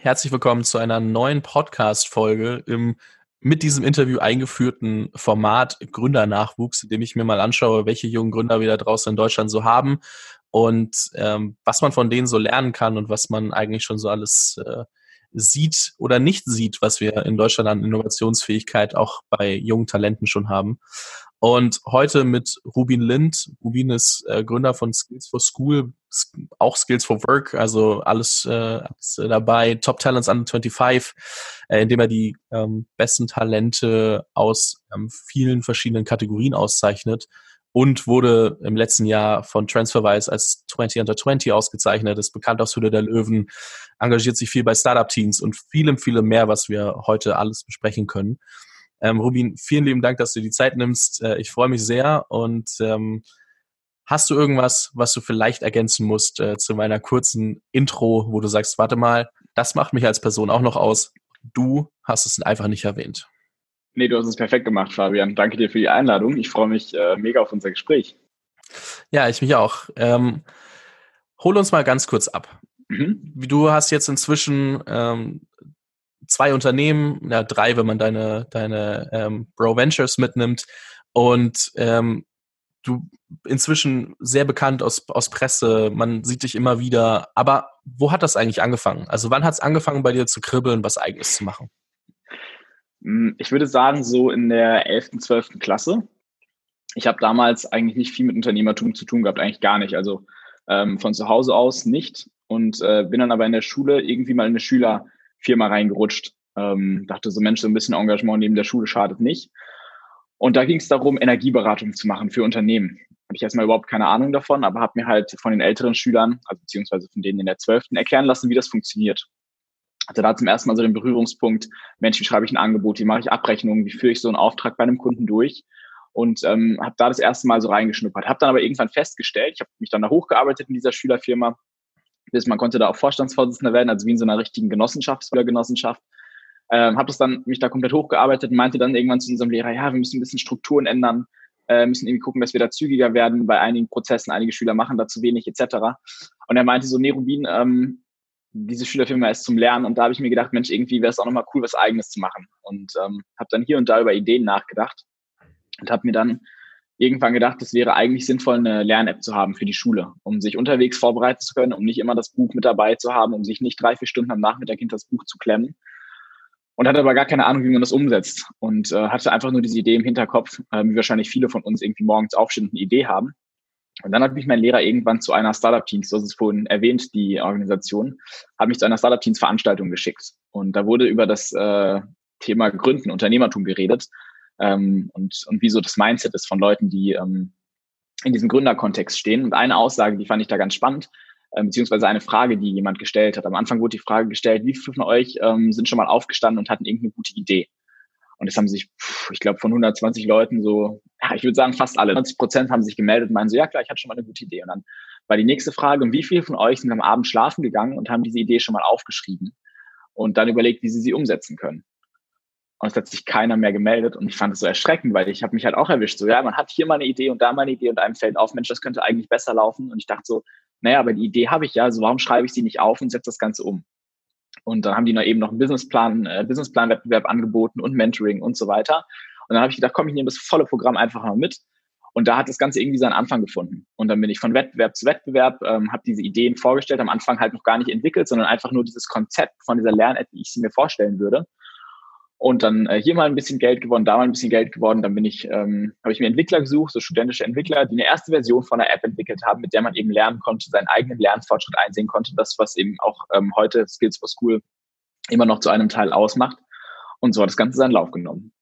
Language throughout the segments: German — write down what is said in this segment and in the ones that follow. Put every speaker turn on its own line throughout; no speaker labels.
Herzlich willkommen zu einer neuen Podcast-Folge im mit diesem Interview eingeführten Format Gründernachwuchs, in dem ich mir mal anschaue, welche jungen Gründer wir da draußen in Deutschland so haben und ähm, was man von denen so lernen kann und was man eigentlich schon so alles äh, sieht oder nicht sieht, was wir in Deutschland an Innovationsfähigkeit auch bei jungen Talenten schon haben. Und heute mit Rubin Lind. Rubin ist äh, Gründer von Skills for School, auch Skills for Work, also alles, äh, alles dabei. Top Talents Under 25, äh, indem er die ähm, besten Talente aus ähm, vielen verschiedenen Kategorien auszeichnet und wurde im letzten Jahr von TransferWise als 20 Under 20 ausgezeichnet, ist bekannt aus Hülle der Löwen, engagiert sich viel bei Startup-Teams und vielem, vielem mehr, was wir heute alles besprechen können. Ähm, Rubin, vielen lieben Dank, dass du die Zeit nimmst. Äh, ich freue mich sehr. Und ähm, hast du irgendwas, was du vielleicht ergänzen musst äh, zu meiner kurzen Intro, wo du sagst, warte mal, das macht mich als Person auch noch aus. Du hast es einfach nicht erwähnt.
Nee, du hast es perfekt gemacht, Fabian. Danke dir für die Einladung. Ich freue mich äh, mega auf unser Gespräch.
Ja, ich mich auch. Ähm, hol uns mal ganz kurz ab. Mhm. Du hast jetzt inzwischen ähm, zwei Unternehmen, ja drei, wenn man deine, deine ähm, Bro Ventures mitnimmt und ähm, du inzwischen sehr bekannt aus, aus Presse, man sieht dich immer wieder, aber wo hat das eigentlich angefangen? Also wann hat es angefangen bei dir zu kribbeln, was eigenes zu machen?
Hm, ich würde sagen, so in der 11., 12. Klasse. Ich habe damals eigentlich nicht viel mit Unternehmertum zu tun gehabt, eigentlich gar nicht. Also ähm, von zu Hause aus nicht. Und äh, bin dann aber in der Schule irgendwie mal in eine Schüler, Firma reingerutscht. Ähm, dachte so, Mensch, so ein bisschen Engagement neben der Schule schadet nicht. Und da ging es darum, Energieberatung zu machen für Unternehmen. Habe ich erstmal überhaupt keine Ahnung davon, aber habe mir halt von den älteren Schülern, also beziehungsweise von denen in der Zwölften, erklären lassen, wie das funktioniert. Hatte da zum ersten Mal so den Berührungspunkt, Mensch, wie schreibe ich ein Angebot, wie mache ich Abrechnungen, wie führe ich so einen Auftrag bei einem Kunden durch und ähm, habe da das erste Mal so reingeschnuppert. Habe dann aber irgendwann festgestellt, ich habe mich dann da hochgearbeitet in dieser Schülerfirma, man konnte da auch Vorstandsvorsitzender werden, also wie in so einer richtigen Genossenschaft, Schülergenossenschaft. Ähm, habe das dann mich da komplett hochgearbeitet und meinte dann irgendwann zu unserem Lehrer, ja, wir müssen ein bisschen Strukturen ändern, äh, müssen irgendwie gucken, dass wir da zügiger werden bei einigen Prozessen. Einige Schüler machen da zu wenig etc. Und er meinte so, nee, Rubin, ähm, diese Schülerfirma ist zum Lernen und da habe ich mir gedacht, Mensch, irgendwie wäre es auch nochmal cool, was Eigenes zu machen. Und ähm, habe dann hier und da über Ideen nachgedacht und habe mir dann irgendwann gedacht, es wäre eigentlich sinnvoll, eine Lern-App zu haben für die Schule, um sich unterwegs vorbereiten zu können, um nicht immer das Buch mit dabei zu haben, um sich nicht drei, vier Stunden am Nachmittag hinter das Buch zu klemmen. Und hatte aber gar keine Ahnung, wie man das umsetzt. Und äh, hatte einfach nur diese Idee im Hinterkopf, äh, wie wahrscheinlich viele von uns irgendwie morgens aufstehen und eine Idee haben. Und dann hat mich mein Lehrer irgendwann zu einer Startup-Teams, das ist vorhin erwähnt, die Organisation, hat mich zu einer Startup-Teams-Veranstaltung geschickt. Und da wurde über das äh, Thema Gründen, Unternehmertum geredet ähm, und, und wie so das Mindset ist von Leuten, die ähm, in diesem Gründerkontext stehen. Und eine Aussage, die fand ich da ganz spannend, äh, beziehungsweise eine Frage, die jemand gestellt hat. Am Anfang wurde die Frage gestellt, wie viele von euch ähm, sind schon mal aufgestanden und hatten irgendeine gute Idee? Und es haben sich, ich glaube, von 120 Leuten so, ja, ich würde sagen, fast alle, 90 Prozent haben sich gemeldet und meinen so, ja klar, ich hatte schon mal eine gute Idee. Und dann war die nächste Frage, und wie viele von euch sind am Abend schlafen gegangen und haben diese Idee schon mal aufgeschrieben und dann überlegt, wie sie sie umsetzen können? Und es hat sich keiner mehr gemeldet und ich fand es so erschreckend, weil ich habe mich halt auch erwischt. So, ja, man hat hier mal eine Idee und da mal eine Idee und einem fällt auf, Mensch, das könnte eigentlich besser laufen. Und ich dachte so, naja, aber die Idee habe ich ja, also warum schreibe ich sie nicht auf und setze das Ganze um? Und dann haben die noch eben noch einen Businessplan, äh, Businessplan-Wettbewerb angeboten und Mentoring und so weiter. Und dann habe ich gedacht, komm, ich nehme das volle Programm einfach mal mit. Und da hat das Ganze irgendwie seinen Anfang gefunden. Und dann bin ich von Wettbewerb zu Wettbewerb, ähm, habe diese Ideen vorgestellt, am Anfang halt noch gar nicht entwickelt, sondern einfach nur dieses Konzept von dieser Lern-App, wie ich sie mir vorstellen würde. Und dann äh, hier mal ein bisschen Geld gewonnen, da mal ein bisschen Geld gewonnen. Dann bin ich, ähm, habe ich mir Entwickler gesucht, so studentische Entwickler, die eine erste Version von einer App entwickelt haben, mit der man eben lernen konnte, seinen eigenen Lernfortschritt einsehen konnte. Das, was eben auch ähm, heute Skills for School immer noch zu einem Teil ausmacht. Und so hat das Ganze seinen Lauf genommen.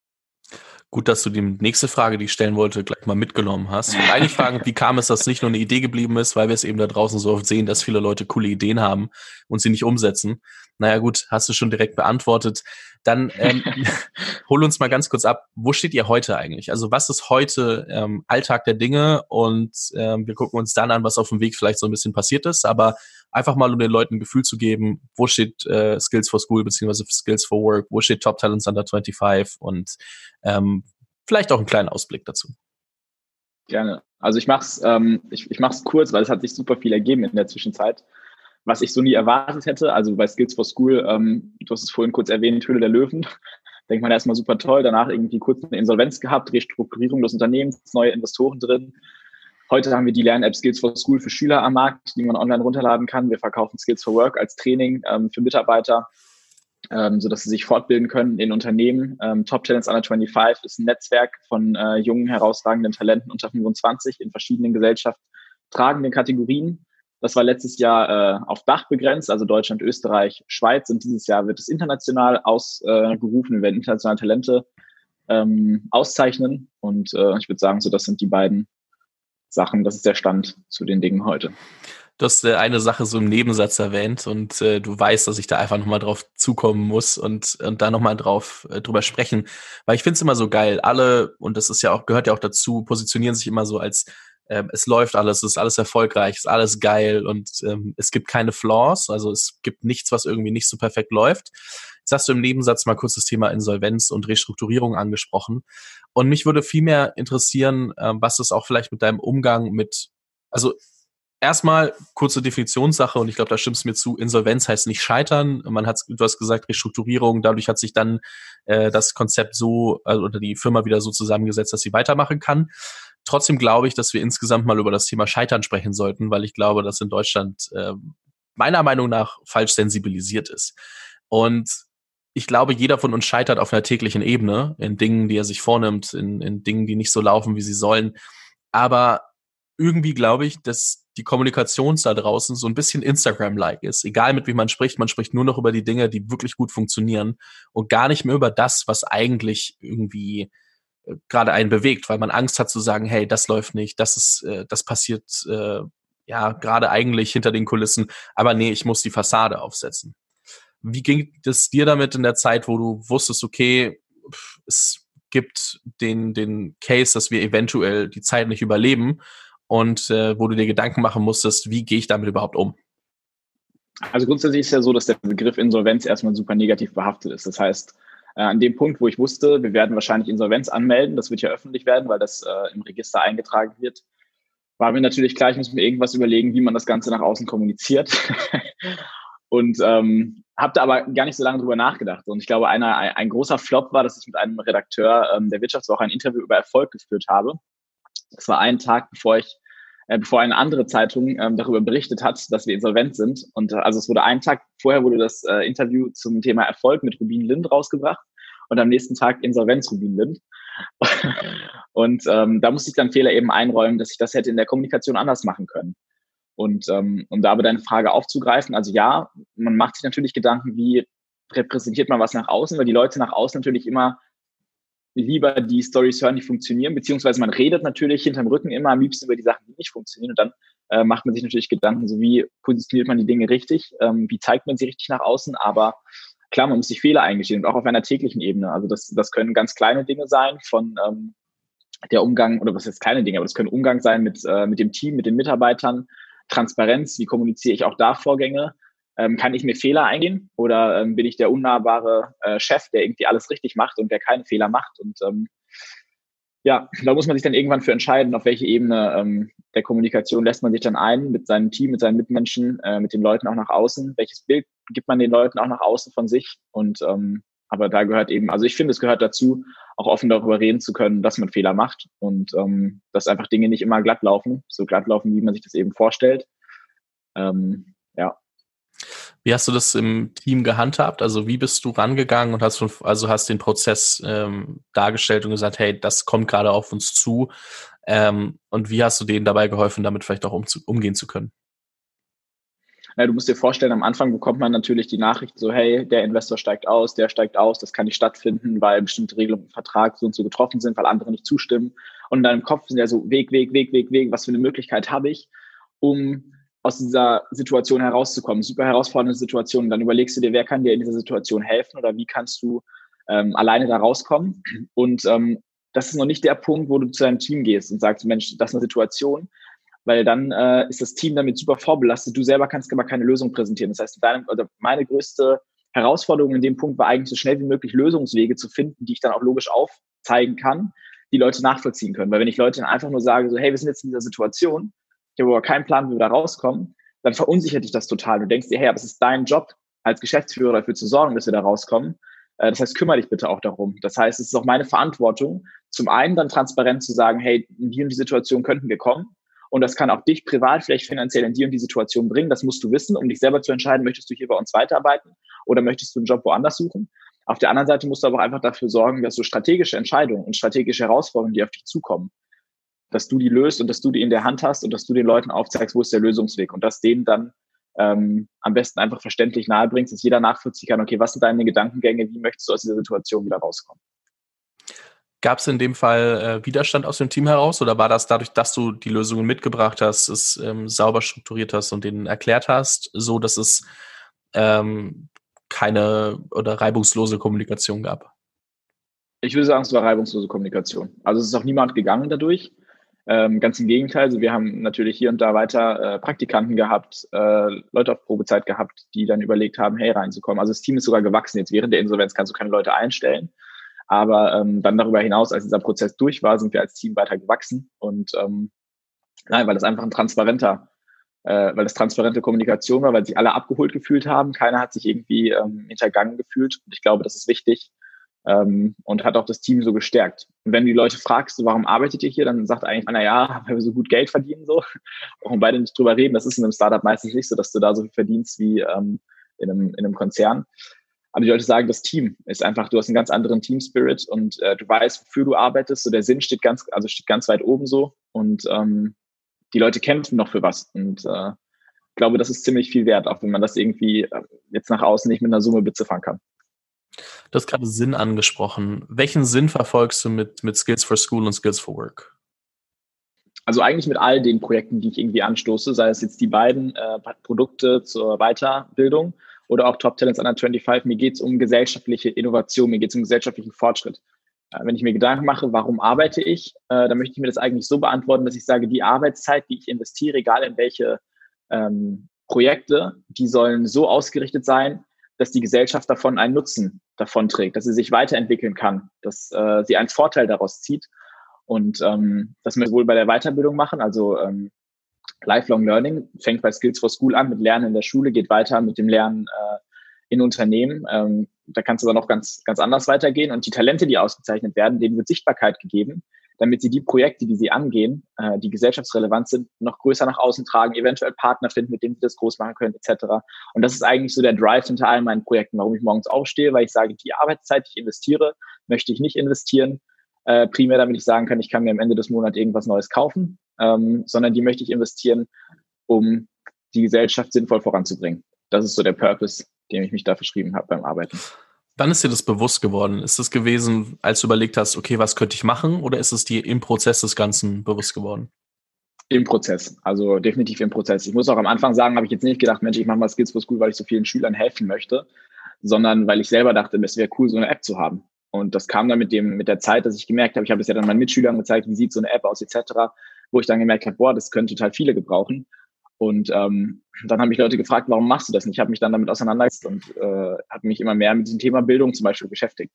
Gut, dass du die nächste Frage, die ich stellen wollte, gleich mal mitgenommen hast. Und eigentlich fragen, wie kam es, dass nicht nur eine Idee geblieben ist, weil wir es eben da draußen so oft sehen, dass viele Leute coole Ideen haben und sie nicht umsetzen. Naja gut, hast du schon direkt beantwortet. Dann ähm, hol uns mal ganz kurz ab, wo steht ihr heute eigentlich? Also was ist heute ähm, Alltag der Dinge? Und ähm, wir gucken uns dann an, was auf dem Weg vielleicht so ein bisschen passiert ist. Aber einfach mal, um den Leuten ein Gefühl zu geben, wo steht äh, Skills for School beziehungsweise Skills for Work, wo steht Top Talents Under 25 und ähm, vielleicht auch einen kleinen Ausblick dazu.
Gerne. Also ich mach's, ähm, ich, ich mach's kurz, weil es hat sich super viel ergeben in der Zwischenzeit. Was ich so nie erwartet hätte. Also bei Skills for School, ähm, du hast es vorhin kurz erwähnt, Höhle der Löwen. Denkt man erstmal super toll, danach irgendwie kurz eine Insolvenz gehabt, Restrukturierung des Unternehmens, neue Investoren drin. Heute haben wir die Lern-App Skills for School für Schüler am Markt, die man online runterladen kann. Wir verkaufen Skills for Work als Training ähm, für Mitarbeiter, ähm, sodass sie sich fortbilden können in Unternehmen. Ähm, Top Talents Under 25 ist ein Netzwerk von äh, jungen, herausragenden Talenten unter 25 in verschiedenen gesellschaftstragenden Kategorien. Das war letztes Jahr äh, auf Dach begrenzt, also Deutschland, Österreich, Schweiz. Und dieses Jahr wird es international ausgerufen. Äh, wir werden internationale Talente ähm, auszeichnen. Und äh, ich würde sagen, so das sind die beiden Sachen. Das ist der Stand zu den Dingen heute.
Du hast äh, eine Sache so im Nebensatz erwähnt und äh, du weißt, dass ich da einfach nochmal drauf zukommen muss und, und da nochmal drauf äh, drüber sprechen. Weil ich finde es immer so geil. Alle, und das ist ja auch, gehört ja auch dazu, positionieren sich immer so als ähm, es läuft alles, es ist alles erfolgreich, es ist alles geil und ähm, es gibt keine Flaws, also es gibt nichts, was irgendwie nicht so perfekt läuft. Jetzt hast du im Nebensatz mal kurz das Thema Insolvenz und Restrukturierung angesprochen. Und mich würde viel mehr interessieren, ähm, was es auch vielleicht mit deinem Umgang mit, also erstmal kurze Definitionssache und ich glaube, da stimmst du mir zu. Insolvenz heißt nicht scheitern. Man hat, du hast gesagt, Restrukturierung. Dadurch hat sich dann äh, das Konzept so also, oder die Firma wieder so zusammengesetzt, dass sie weitermachen kann. Trotzdem glaube ich, dass wir insgesamt mal über das Thema Scheitern sprechen sollten, weil ich glaube, dass in Deutschland äh, meiner Meinung nach falsch sensibilisiert ist. Und ich glaube, jeder von uns scheitert auf einer täglichen Ebene in Dingen, die er sich vornimmt, in, in Dingen, die nicht so laufen, wie sie sollen. Aber irgendwie glaube ich, dass die Kommunikation da draußen so ein bisschen Instagram-like ist. Egal mit wem man spricht, man spricht nur noch über die Dinge, die wirklich gut funktionieren und gar nicht mehr über das, was eigentlich irgendwie gerade einen bewegt, weil man Angst hat zu sagen, hey, das läuft nicht, das ist, äh, das passiert äh, ja gerade eigentlich hinter den Kulissen, aber nee, ich muss die Fassade aufsetzen. Wie ging es dir damit in der Zeit, wo du wusstest, okay, es gibt den, den Case, dass wir eventuell die Zeit nicht überleben und äh, wo du dir Gedanken machen musstest, wie gehe ich damit überhaupt um?
Also grundsätzlich ist ja so, dass der Begriff Insolvenz erstmal super negativ behaftet ist. Das heißt, äh, an dem Punkt, wo ich wusste, wir werden wahrscheinlich Insolvenz anmelden, das wird ja öffentlich werden, weil das äh, im Register eingetragen wird, war mir natürlich klar, ich muss mir irgendwas überlegen, wie man das Ganze nach außen kommuniziert. und ähm, habe da aber gar nicht so lange drüber nachgedacht. Und ich glaube, einer, ein, ein großer Flop war, dass ich mit einem Redakteur ähm, der Wirtschaftswoche ein Interview über Erfolg geführt habe. Das war ein Tag, bevor ich äh, bevor eine andere Zeitung ähm, darüber berichtet hat, dass wir insolvent sind. Und äh, also es wurde einen Tag vorher wurde das äh, Interview zum Thema Erfolg mit Rubin Lind rausgebracht und am nächsten Tag Insolvenz Rubin Lind. und ähm, da musste ich dann Fehler eben einräumen, dass ich das hätte in der Kommunikation anders machen können. Und ähm, um da aber deine Frage aufzugreifen, also ja, man macht sich natürlich Gedanken, wie repräsentiert man was nach außen, weil die Leute nach außen natürlich immer lieber die Stories hören, die funktionieren, beziehungsweise man redet natürlich hinterm Rücken immer am liebsten über die Sachen, die nicht funktionieren. Und dann äh, macht man sich natürlich Gedanken, so wie positioniert man die Dinge richtig, ähm, wie zeigt man sie richtig nach außen, aber klar, man muss sich Fehler eingestehen und auch auf einer täglichen Ebene. Also das, das können ganz kleine Dinge sein von ähm, der Umgang, oder was jetzt kleine Dinge, aber das können Umgang sein mit, äh, mit dem Team, mit den Mitarbeitern, Transparenz, wie kommuniziere ich auch da Vorgänge, ähm, kann ich mir Fehler eingehen oder ähm, bin ich der unnahbare äh, Chef, der irgendwie alles richtig macht und der keine Fehler macht? Und ähm, ja, da muss man sich dann irgendwann für entscheiden, auf welche Ebene ähm, der Kommunikation lässt man sich dann ein mit seinem Team, mit seinen Mitmenschen, äh, mit den Leuten auch nach außen. Welches Bild gibt man den Leuten auch nach außen von sich? Und ähm, aber da gehört eben, also ich finde, es gehört dazu, auch offen darüber reden zu können, dass man Fehler macht und ähm, dass einfach Dinge nicht immer glatt laufen, so glatt laufen, wie man sich das eben vorstellt. Ähm, ja.
Wie hast du das im Team gehandhabt? Also wie bist du rangegangen und hast also hast den Prozess ähm, dargestellt und gesagt, hey, das kommt gerade auf uns zu. Ähm, und wie hast du denen dabei geholfen, damit vielleicht auch um, umgehen zu können?
Ja, du musst dir vorstellen, am Anfang bekommt man natürlich die Nachricht so, hey, der Investor steigt aus, der steigt aus, das kann nicht stattfinden, weil bestimmte Regelungen im Vertrag so und so getroffen sind, weil andere nicht zustimmen. Und in deinem Kopf sind ja so Weg, Weg, Weg, Weg, Weg, was für eine Möglichkeit habe ich, um aus dieser Situation herauszukommen. Super herausfordernde Situation. Dann überlegst du dir, wer kann dir in dieser Situation helfen oder wie kannst du ähm, alleine da rauskommen. Und ähm, das ist noch nicht der Punkt, wo du zu deinem Team gehst und sagst, Mensch, das ist eine Situation, weil dann äh, ist das Team damit super vorbelastet. Du selber kannst aber keine Lösung präsentieren. Das heißt, deine, oder meine größte Herausforderung in dem Punkt war eigentlich so schnell wie möglich Lösungswege zu finden, die ich dann auch logisch aufzeigen kann, die Leute nachvollziehen können. Weil wenn ich Leute einfach nur sage, so, hey, wir sind jetzt in dieser Situation, ich habe aber keinen Plan, wie wir da rauskommen, dann verunsichert dich das total. Du denkst dir, hey, aber es ist dein Job als Geschäftsführer dafür zu sorgen, dass wir da rauskommen. Äh, das heißt, kümmere dich bitte auch darum. Das heißt, es ist auch meine Verantwortung, zum einen dann transparent zu sagen, hey, in die und die Situation könnten wir kommen. Und das kann auch dich privat vielleicht finanziell in die und die Situation bringen. Das musst du wissen, um dich selber zu entscheiden, möchtest du hier bei uns weiterarbeiten oder möchtest du einen Job woanders suchen. Auf der anderen Seite musst du aber auch einfach dafür sorgen, dass du strategische Entscheidungen und strategische Herausforderungen, die auf dich zukommen, dass du die löst und dass du die in der Hand hast und dass du den Leuten aufzeigst, wo ist der Lösungsweg und dass denen dann ähm, am besten einfach verständlich nahebringst, dass jeder nachvollziehen kann, okay, was sind deine Gedankengänge, wie möchtest du aus dieser Situation wieder rauskommen?
Gab es in dem Fall äh, Widerstand aus dem Team heraus oder war das dadurch, dass du die Lösungen mitgebracht hast, es ähm, sauber strukturiert hast und denen erklärt hast, so dass es ähm, keine oder reibungslose Kommunikation gab?
Ich würde sagen, es war reibungslose Kommunikation. Also es ist auch niemand gegangen dadurch. Ähm, ganz im Gegenteil, also wir haben natürlich hier und da weiter äh, Praktikanten gehabt, äh, Leute auf Probezeit gehabt, die dann überlegt haben, hey, reinzukommen. Also das Team ist sogar gewachsen. Jetzt während der Insolvenz kannst du keine Leute einstellen. Aber ähm, dann darüber hinaus, als dieser Prozess durch war, sind wir als Team weiter gewachsen. Und ähm, nein, weil das einfach ein transparenter, äh, weil das transparente Kommunikation war, weil sich alle abgeholt gefühlt haben. Keiner hat sich irgendwie ähm, hintergangen gefühlt. Und ich glaube, das ist wichtig ähm, und hat auch das Team so gestärkt. Und wenn du die Leute fragst, warum arbeitet ihr hier, dann sagt eigentlich einer, ja, weil wir so gut Geld verdienen, so. Brauchen beide nicht drüber reden. Das ist in einem Startup meistens nicht so, dass du da so viel verdienst wie ähm, in, einem, in einem Konzern. Aber die Leute sagen, das Team ist einfach, du hast einen ganz anderen Team-Spirit und äh, du weißt, wofür du arbeitest. So der Sinn steht ganz, also steht ganz weit oben so. Und ähm, die Leute kämpfen noch für was. Und äh, ich glaube, das ist ziemlich viel wert, auch wenn man das irgendwie äh, jetzt nach außen nicht mit einer Summe beziffern kann.
Du hast gerade Sinn angesprochen. Welchen Sinn verfolgst du mit, mit Skills for School und Skills for Work?
Also eigentlich mit all den Projekten, die ich irgendwie anstoße, sei es jetzt die beiden äh, Produkte zur Weiterbildung oder auch Top Talents Under 25. Mir geht es um gesellschaftliche Innovation, mir geht es um gesellschaftlichen Fortschritt. Äh, wenn ich mir Gedanken mache, warum arbeite ich, äh, dann möchte ich mir das eigentlich so beantworten, dass ich sage, die Arbeitszeit, die ich investiere, egal in welche ähm, Projekte, die sollen so ausgerichtet sein, dass die Gesellschaft davon einen Nutzen davon trägt, dass sie sich weiterentwickeln kann, dass äh, sie einen Vorteil daraus zieht. Und ähm, das müssen wir wohl bei der Weiterbildung machen. Also ähm, Lifelong Learning fängt bei Skills for School an mit Lernen in der Schule, geht weiter mit dem Lernen äh, in Unternehmen. Ähm, da kann es aber noch ganz, ganz anders weitergehen. Und die Talente, die ausgezeichnet werden, denen wird Sichtbarkeit gegeben damit sie die Projekte, die sie angehen, äh, die gesellschaftsrelevant sind, noch größer nach außen tragen, eventuell Partner finden, mit denen sie das groß machen können, etc. Und das ist eigentlich so der Drive hinter all meinen Projekten, warum ich morgens aufstehe, weil ich sage, die Arbeitszeit, die ich investiere, möchte ich nicht investieren, äh, primär damit ich sagen kann, ich kann mir am Ende des Monats irgendwas Neues kaufen, ähm, sondern die möchte ich investieren, um die Gesellschaft sinnvoll voranzubringen. Das ist so der Purpose, dem ich mich da verschrieben habe beim Arbeiten.
Wann ist dir das bewusst geworden? Ist es gewesen, als du überlegt hast, okay, was könnte ich machen? Oder ist es dir im Prozess des Ganzen bewusst geworden?
Im Prozess, also definitiv im Prozess. Ich muss auch am Anfang sagen, habe ich jetzt nicht gedacht, Mensch, ich mache mal Skills for School, weil ich so vielen Schülern helfen möchte, sondern weil ich selber dachte, es wäre cool, so eine App zu haben. Und das kam dann mit dem, mit der Zeit, dass ich gemerkt habe, ich habe es ja dann meinen Mitschülern gezeigt, wie sieht so eine App aus, etc., wo ich dann gemerkt habe, boah, das können total viele gebrauchen. Und ähm, dann haben mich Leute gefragt, warum machst du das nicht? Ich habe mich dann damit auseinandergesetzt und äh, habe mich immer mehr mit diesem Thema Bildung zum Beispiel beschäftigt.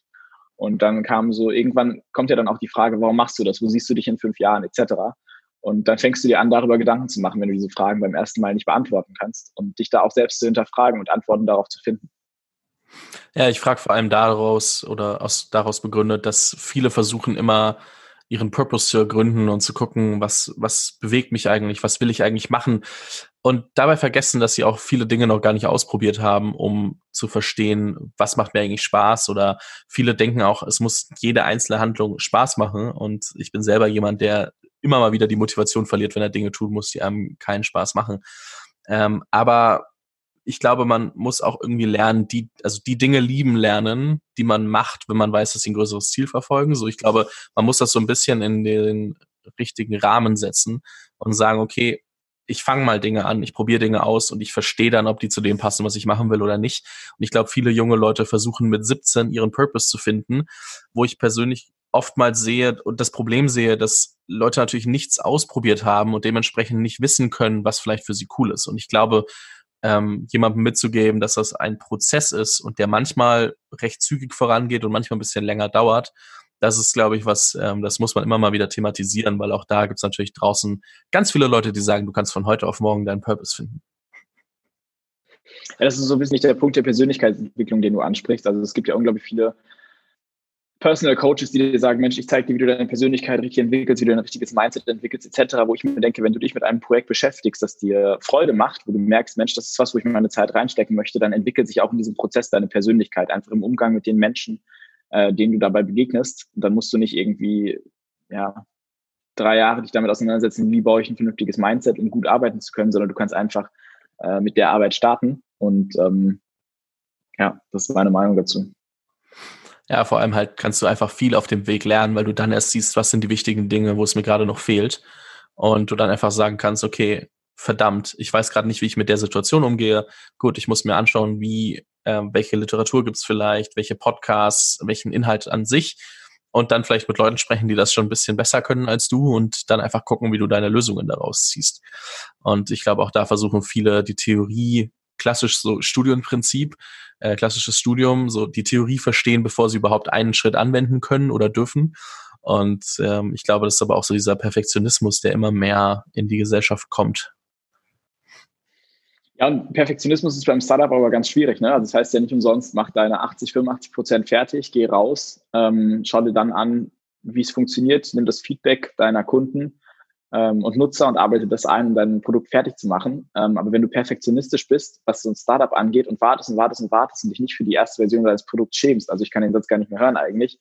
Und dann kam so, irgendwann kommt ja dann auch die Frage, warum machst du das? Wo siehst du dich in fünf Jahren, etc. Und dann fängst du dir an, darüber Gedanken zu machen, wenn du diese Fragen beim ersten Mal nicht beantworten kannst und dich da auch selbst zu hinterfragen und Antworten darauf zu finden.
Ja, ich frage vor allem daraus oder aus, daraus begründet, dass viele versuchen immer ihren Purpose zu ergründen und zu gucken, was, was bewegt mich eigentlich, was will ich eigentlich machen. Und dabei vergessen, dass sie auch viele Dinge noch gar nicht ausprobiert haben, um zu verstehen, was macht mir eigentlich Spaß. Oder viele denken auch, es muss jede einzelne Handlung Spaß machen. Und ich bin selber jemand, der immer mal wieder die Motivation verliert, wenn er Dinge tun muss, die einem keinen Spaß machen. Ähm, aber ich glaube, man muss auch irgendwie lernen, die, also die Dinge lieben lernen, die man macht, wenn man weiß, dass sie ein größeres Ziel verfolgen. So, ich glaube, man muss das so ein bisschen in den richtigen Rahmen setzen und sagen, okay, ich fange mal Dinge an, ich probiere Dinge aus und ich verstehe dann, ob die zu dem passen, was ich machen will oder nicht. Und ich glaube, viele junge Leute versuchen mit 17 ihren Purpose zu finden, wo ich persönlich oftmals sehe und das Problem sehe, dass Leute natürlich nichts ausprobiert haben und dementsprechend nicht wissen können, was vielleicht für sie cool ist. Und ich glaube, ähm, jemandem mitzugeben, dass das ein Prozess ist und der manchmal recht zügig vorangeht und manchmal ein bisschen länger dauert. Das ist, glaube ich, was, ähm, das muss man immer mal wieder thematisieren, weil auch da gibt es natürlich draußen ganz viele Leute, die sagen, du kannst von heute auf morgen deinen Purpose finden.
Ja, das ist so ein bisschen der Punkt der Persönlichkeitsentwicklung, den du ansprichst. Also es gibt ja unglaublich viele Personal Coaches, die dir sagen, Mensch, ich zeige dir, wie du deine Persönlichkeit richtig entwickelst, wie du ein richtiges Mindset entwickelst, etc., wo ich mir denke, wenn du dich mit einem Projekt beschäftigst, das dir Freude macht, wo du merkst, Mensch, das ist was, wo ich meine Zeit reinstecken möchte, dann entwickelt sich auch in diesem Prozess deine Persönlichkeit, einfach im Umgang mit den Menschen, äh, denen du dabei begegnest. Und dann musst du nicht irgendwie, ja, drei Jahre dich damit auseinandersetzen, wie baue ich ein vernünftiges Mindset, um gut arbeiten zu können, sondern du kannst einfach äh, mit der Arbeit starten. Und ähm, ja, das ist meine Meinung dazu.
Ja, vor allem halt kannst du einfach viel auf dem Weg lernen, weil du dann erst siehst, was sind die wichtigen Dinge, wo es mir gerade noch fehlt. Und du dann einfach sagen kannst, okay, verdammt, ich weiß gerade nicht, wie ich mit der Situation umgehe. Gut, ich muss mir anschauen, wie, äh, welche Literatur gibt's vielleicht, welche Podcasts, welchen Inhalt an sich und dann vielleicht mit Leuten sprechen, die das schon ein bisschen besser können als du und dann einfach gucken, wie du deine Lösungen daraus ziehst. Und ich glaube, auch da versuchen viele die Theorie klassisch so Studienprinzip, äh, klassisches Studium, so die Theorie verstehen, bevor sie überhaupt einen Schritt anwenden können oder dürfen. Und ähm, ich glaube, das ist aber auch so dieser Perfektionismus, der immer mehr in die Gesellschaft kommt.
Ja, und Perfektionismus ist beim Startup aber ganz schwierig. Ne? Also das heißt ja nicht umsonst, mach deine 80, 85 Prozent fertig, geh raus, ähm, schau dir dann an, wie es funktioniert, nimm das Feedback deiner Kunden ähm, und Nutzer und arbeite das ein, um dein Produkt fertig zu machen. Ähm, aber wenn du perfektionistisch bist, was so ein Startup angeht und wartest und wartest und wartest und dich nicht für die erste Version deines Produkts schämst, also ich kann den Satz gar nicht mehr hören eigentlich,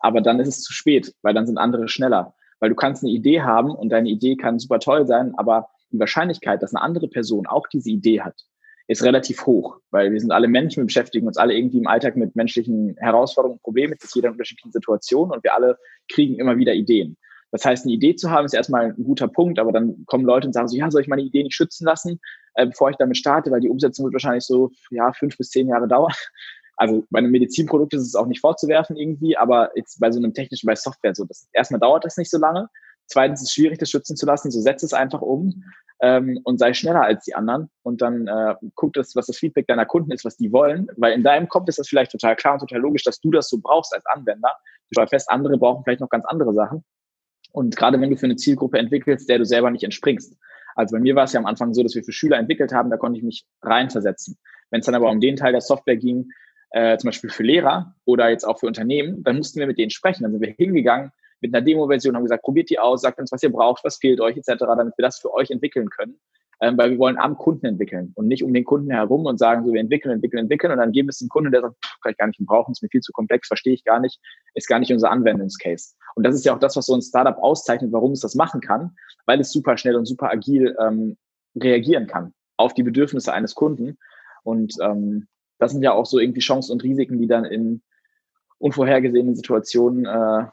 aber dann ist es zu spät, weil dann sind andere schneller. Weil du kannst eine Idee haben und deine Idee kann super toll sein, aber die Wahrscheinlichkeit, dass eine andere Person auch diese Idee hat, ist relativ hoch, weil wir sind alle Menschen, wir beschäftigen uns alle irgendwie im Alltag mit menschlichen Herausforderungen Problemen, das ist jeder in unterschiedlichen Situationen und wir alle kriegen immer wieder Ideen. Das heißt, eine Idee zu haben, ist erstmal ein guter Punkt, aber dann kommen Leute und sagen so, ja, soll ich meine Idee nicht schützen lassen, äh, bevor ich damit starte, weil die Umsetzung wird wahrscheinlich so, ja, fünf bis zehn Jahre dauern. Also bei einem Medizinprodukt ist es auch nicht vorzuwerfen irgendwie, aber jetzt bei so einem technischen, bei Software so, das, erstmal dauert das nicht so lange. Zweitens ist es schwierig, das schützen zu lassen, so setz es einfach um ähm, und sei schneller als die anderen und dann äh, guck das, was das Feedback deiner Kunden ist, was die wollen, weil in deinem Kopf ist das vielleicht total klar und total logisch, dass du das so brauchst als Anwender. Du stellst fest, andere brauchen vielleicht noch ganz andere Sachen und gerade wenn du für eine Zielgruppe entwickelst, der du selber nicht entspringst. Also bei mir war es ja am Anfang so, dass wir für Schüler entwickelt haben, da konnte ich mich reinversetzen. Wenn es dann aber um den Teil der Software ging, äh, zum Beispiel für Lehrer oder jetzt auch für Unternehmen, dann mussten wir mit denen sprechen. Dann sind wir hingegangen mit einer Demo-Version, haben gesagt, probiert die aus, sagt uns, was ihr braucht, was fehlt euch etc., damit wir das für euch entwickeln können ähm, weil wir wollen am Kunden entwickeln und nicht um den Kunden herum und sagen, so wir entwickeln, entwickeln, entwickeln und dann geben wir es dem Kunden, der sagt, pff, kann ich gar nicht brauchen, ist mir viel zu komplex, verstehe ich gar nicht, ist gar nicht unser Anwendungscase. Und das ist ja auch das, was so ein Startup auszeichnet, warum es das machen kann, weil es super schnell und super agil ähm, reagieren kann auf die Bedürfnisse eines Kunden. Und ähm, das sind ja auch so irgendwie Chancen und Risiken, die dann in unvorhergesehenen Situationen äh,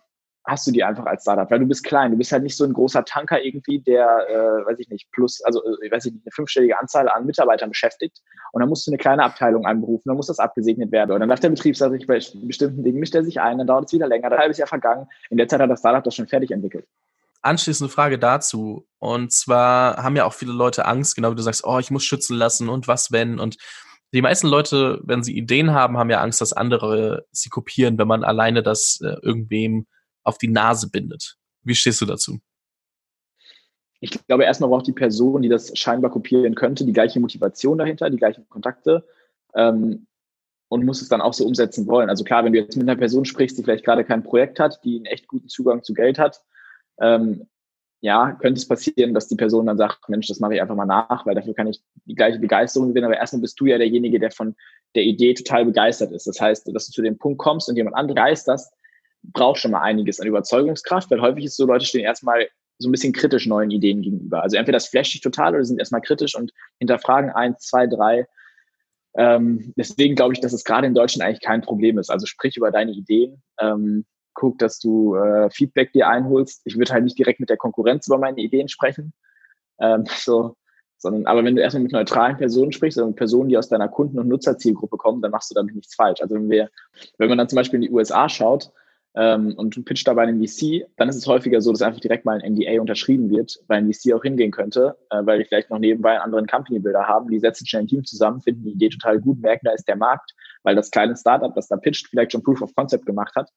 hast du die einfach als Startup, weil du bist klein, du bist halt nicht so ein großer Tanker irgendwie, der, äh, weiß ich nicht, plus, also äh, weiß ich nicht, eine fünfstellige Anzahl an Mitarbeitern beschäftigt und dann musst du eine kleine Abteilung anberufen, dann muss das abgesegnet werden und dann darf der Betriebsrat sich bei bestimmten Dingen mischt er sich ein, dann dauert es wieder länger, ein halbes Jahr vergangen, in der Zeit hat das Startup das schon fertig entwickelt.
Anschließende Frage dazu und zwar haben ja auch viele Leute Angst, genau wie du sagst, oh, ich muss schützen lassen und was wenn und die meisten Leute, wenn sie Ideen haben, haben ja Angst, dass andere sie kopieren, wenn man alleine das äh, irgendwem auf die Nase bindet. Wie stehst du dazu?
Ich glaube, erstmal braucht die Person, die das scheinbar kopieren könnte, die gleiche Motivation dahinter, die gleichen Kontakte ähm, und muss es dann auch so umsetzen wollen. Also klar, wenn du jetzt mit einer Person sprichst, die vielleicht gerade kein Projekt hat, die einen echt guten Zugang zu Geld hat, ähm, ja, könnte es passieren, dass die Person dann sagt, Mensch, das mache ich einfach mal nach, weil dafür kann ich die gleiche Begeisterung gewinnen. Aber erstmal bist du ja derjenige, der von der Idee total begeistert ist. Das heißt, dass du zu dem Punkt kommst und jemand anderen begeisterst, braucht schon mal einiges an Überzeugungskraft, weil häufig ist so, Leute stehen erstmal so ein bisschen kritisch neuen Ideen gegenüber. Also entweder das flasht dich total oder sind erstmal kritisch und hinterfragen eins, zwei, drei. Ähm, deswegen glaube ich, dass es gerade in Deutschland eigentlich kein Problem ist. Also sprich über deine Ideen, ähm, guck, dass du äh, Feedback dir einholst. Ich würde halt nicht direkt mit der Konkurrenz über meine Ideen sprechen. Ähm, so, sondern aber wenn du erstmal mit neutralen Personen sprichst, also Personen, die aus deiner Kunden- und Nutzerzielgruppe kommen, dann machst du damit nichts falsch. Also wenn wir, wenn man dann zum Beispiel in die USA schaut, ähm, und du pitcht dabei einen VC, dann ist es häufiger so, dass einfach direkt mal ein NDA unterschrieben wird, weil ein VC auch hingehen könnte, äh, weil die vielleicht noch nebenbei einen anderen Company-Builder haben. Die setzen schnell ein Team zusammen, finden die Idee total gut, merken, da ist der Markt, weil das kleine Startup, das da pitcht, vielleicht schon Proof of Concept gemacht hat.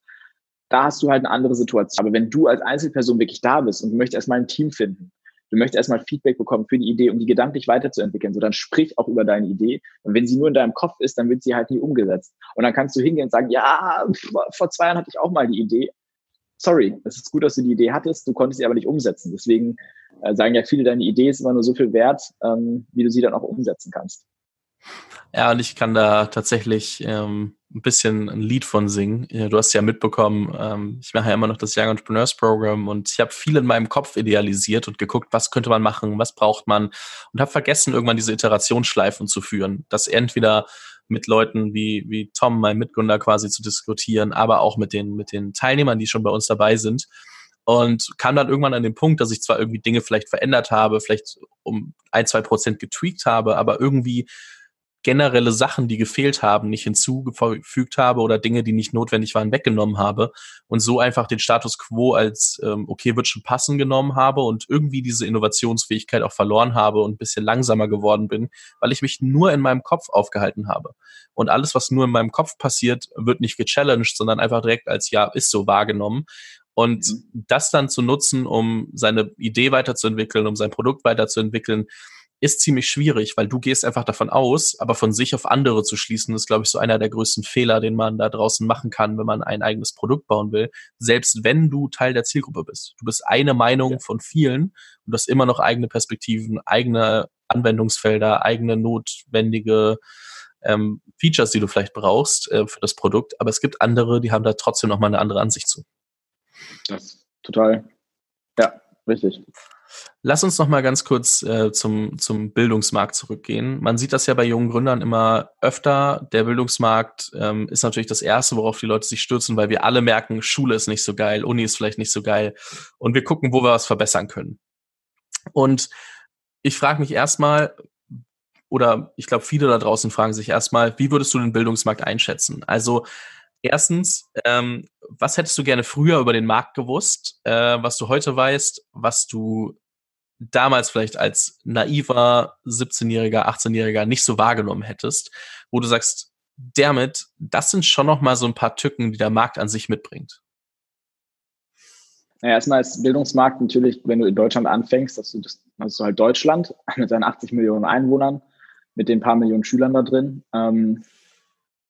Da hast du halt eine andere Situation. Aber wenn du als Einzelperson wirklich da bist und du möchtest erstmal ein Team finden, Du möchtest erstmal Feedback bekommen für die Idee, um die gedanklich weiterzuentwickeln. So, dann sprich auch über deine Idee. Und wenn sie nur in deinem Kopf ist, dann wird sie halt nie umgesetzt. Und dann kannst du hingehen und sagen, ja, vor zwei Jahren hatte ich auch mal die Idee. Sorry, es ist gut, dass du die Idee hattest, du konntest sie aber nicht umsetzen. Deswegen äh, sagen ja viele, deine Idee ist immer nur so viel wert, ähm, wie du sie dann auch umsetzen kannst.
Ja, und ich kann da tatsächlich ähm, ein bisschen ein Lied von singen. Du hast ja mitbekommen, ähm, ich mache ja immer noch das Young Entrepreneurs Program und ich habe viel in meinem Kopf idealisiert und geguckt, was könnte man machen, was braucht man und habe vergessen, irgendwann diese Iterationsschleifen zu führen, das entweder mit Leuten wie, wie Tom, mein Mitgründer, quasi zu diskutieren, aber auch mit den, mit den Teilnehmern, die schon bei uns dabei sind. Und kam dann irgendwann an den Punkt, dass ich zwar irgendwie Dinge vielleicht verändert habe, vielleicht um ein, zwei Prozent getweakt habe, aber irgendwie generelle Sachen, die gefehlt haben, nicht hinzugefügt habe oder Dinge, die nicht notwendig waren, weggenommen habe und so einfach den Status quo als ähm, okay, wird schon passen genommen habe und irgendwie diese Innovationsfähigkeit auch verloren habe und ein bisschen langsamer geworden bin, weil ich mich nur in meinem Kopf aufgehalten habe. Und alles, was nur in meinem Kopf passiert, wird nicht gechallenged, sondern einfach direkt als ja, ist so wahrgenommen. Und mhm. das dann zu nutzen, um seine Idee weiterzuentwickeln, um sein Produkt weiterzuentwickeln, ist ziemlich schwierig, weil du gehst einfach davon aus, aber von sich auf andere zu schließen, ist, glaube ich, so einer der größten Fehler, den man da draußen machen kann, wenn man ein eigenes Produkt bauen will. Selbst wenn du Teil der Zielgruppe bist. Du bist eine Meinung ja. von vielen und hast immer noch eigene Perspektiven, eigene Anwendungsfelder, eigene notwendige ähm, Features, die du vielleicht brauchst äh, für das Produkt. Aber es gibt andere, die haben da trotzdem noch mal eine andere Ansicht zu.
Das total. Ja, richtig.
Lass uns noch mal ganz kurz äh, zum, zum Bildungsmarkt zurückgehen. Man sieht das ja bei jungen Gründern immer öfter. Der Bildungsmarkt ähm, ist natürlich das Erste, worauf die Leute sich stürzen, weil wir alle merken, Schule ist nicht so geil, Uni ist vielleicht nicht so geil. Und wir gucken, wo wir was verbessern können. Und ich frage mich erstmal, oder ich glaube, viele da draußen fragen sich erstmal, wie würdest du den Bildungsmarkt einschätzen? Also Erstens, ähm, was hättest du gerne früher über den Markt gewusst, äh, was du heute weißt, was du damals vielleicht als naiver 17-Jähriger, 18-Jähriger nicht so wahrgenommen hättest, wo du sagst, damit, das sind schon noch mal so ein paar Tücken, die der Markt an sich mitbringt.
Naja, erstmal ist Bildungsmarkt natürlich, wenn du in Deutschland anfängst, dass du das, hast du halt Deutschland mit seinen 80 Millionen Einwohnern, mit den paar Millionen Schülern da drin. Ähm,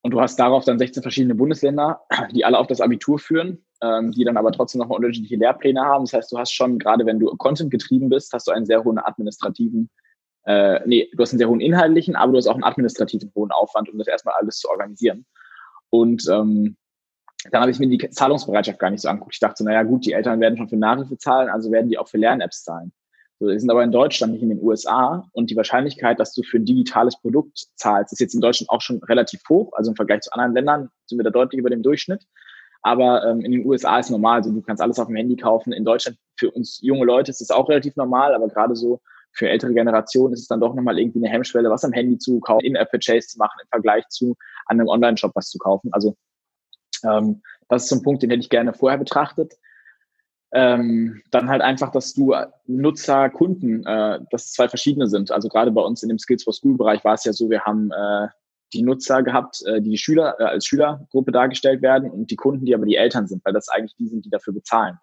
und du hast darauf dann 16 verschiedene Bundesländer, die alle auf das Abitur führen, ähm, die dann aber trotzdem noch unterschiedliche Lehrpläne haben. Das heißt, du hast schon, gerade wenn du Content getrieben bist, hast du einen sehr hohen administrativen, äh, nee, du hast einen sehr hohen inhaltlichen, aber du hast auch einen administrativen hohen Aufwand, um das erstmal alles zu organisieren. Und ähm, dann habe ich mir die Zahlungsbereitschaft gar nicht so angeguckt. Ich dachte, naja gut, die Eltern werden schon für Nachhilfe zahlen, also werden die auch für Lern-Apps zahlen. So, wir sind aber in Deutschland, nicht in den USA. Und die Wahrscheinlichkeit, dass du für ein digitales Produkt zahlst, ist jetzt in Deutschland auch schon relativ hoch. Also im Vergleich zu anderen Ländern sind wir da deutlich über dem Durchschnitt. Aber ähm, in den USA ist normal. Also du kannst alles auf dem Handy kaufen. In Deutschland für uns junge Leute ist es auch relativ normal, aber gerade so für ältere Generationen ist es dann doch nochmal irgendwie eine Hemmschwelle, was am Handy zu kaufen, In-App-Purchase zu machen im Vergleich zu an einem Online-Shop was zu kaufen. Also ähm, das ist so ein Punkt, den hätte ich gerne vorher betrachtet ähm, dann halt einfach, dass du Nutzer, Kunden, äh, dass zwei verschiedene sind. Also gerade bei uns in dem Skills for School Bereich war es ja so, wir haben äh, die Nutzer gehabt, äh, die, die Schüler äh, als Schülergruppe dargestellt werden und die Kunden, die aber die Eltern sind, weil das eigentlich die sind, die dafür bezahlen.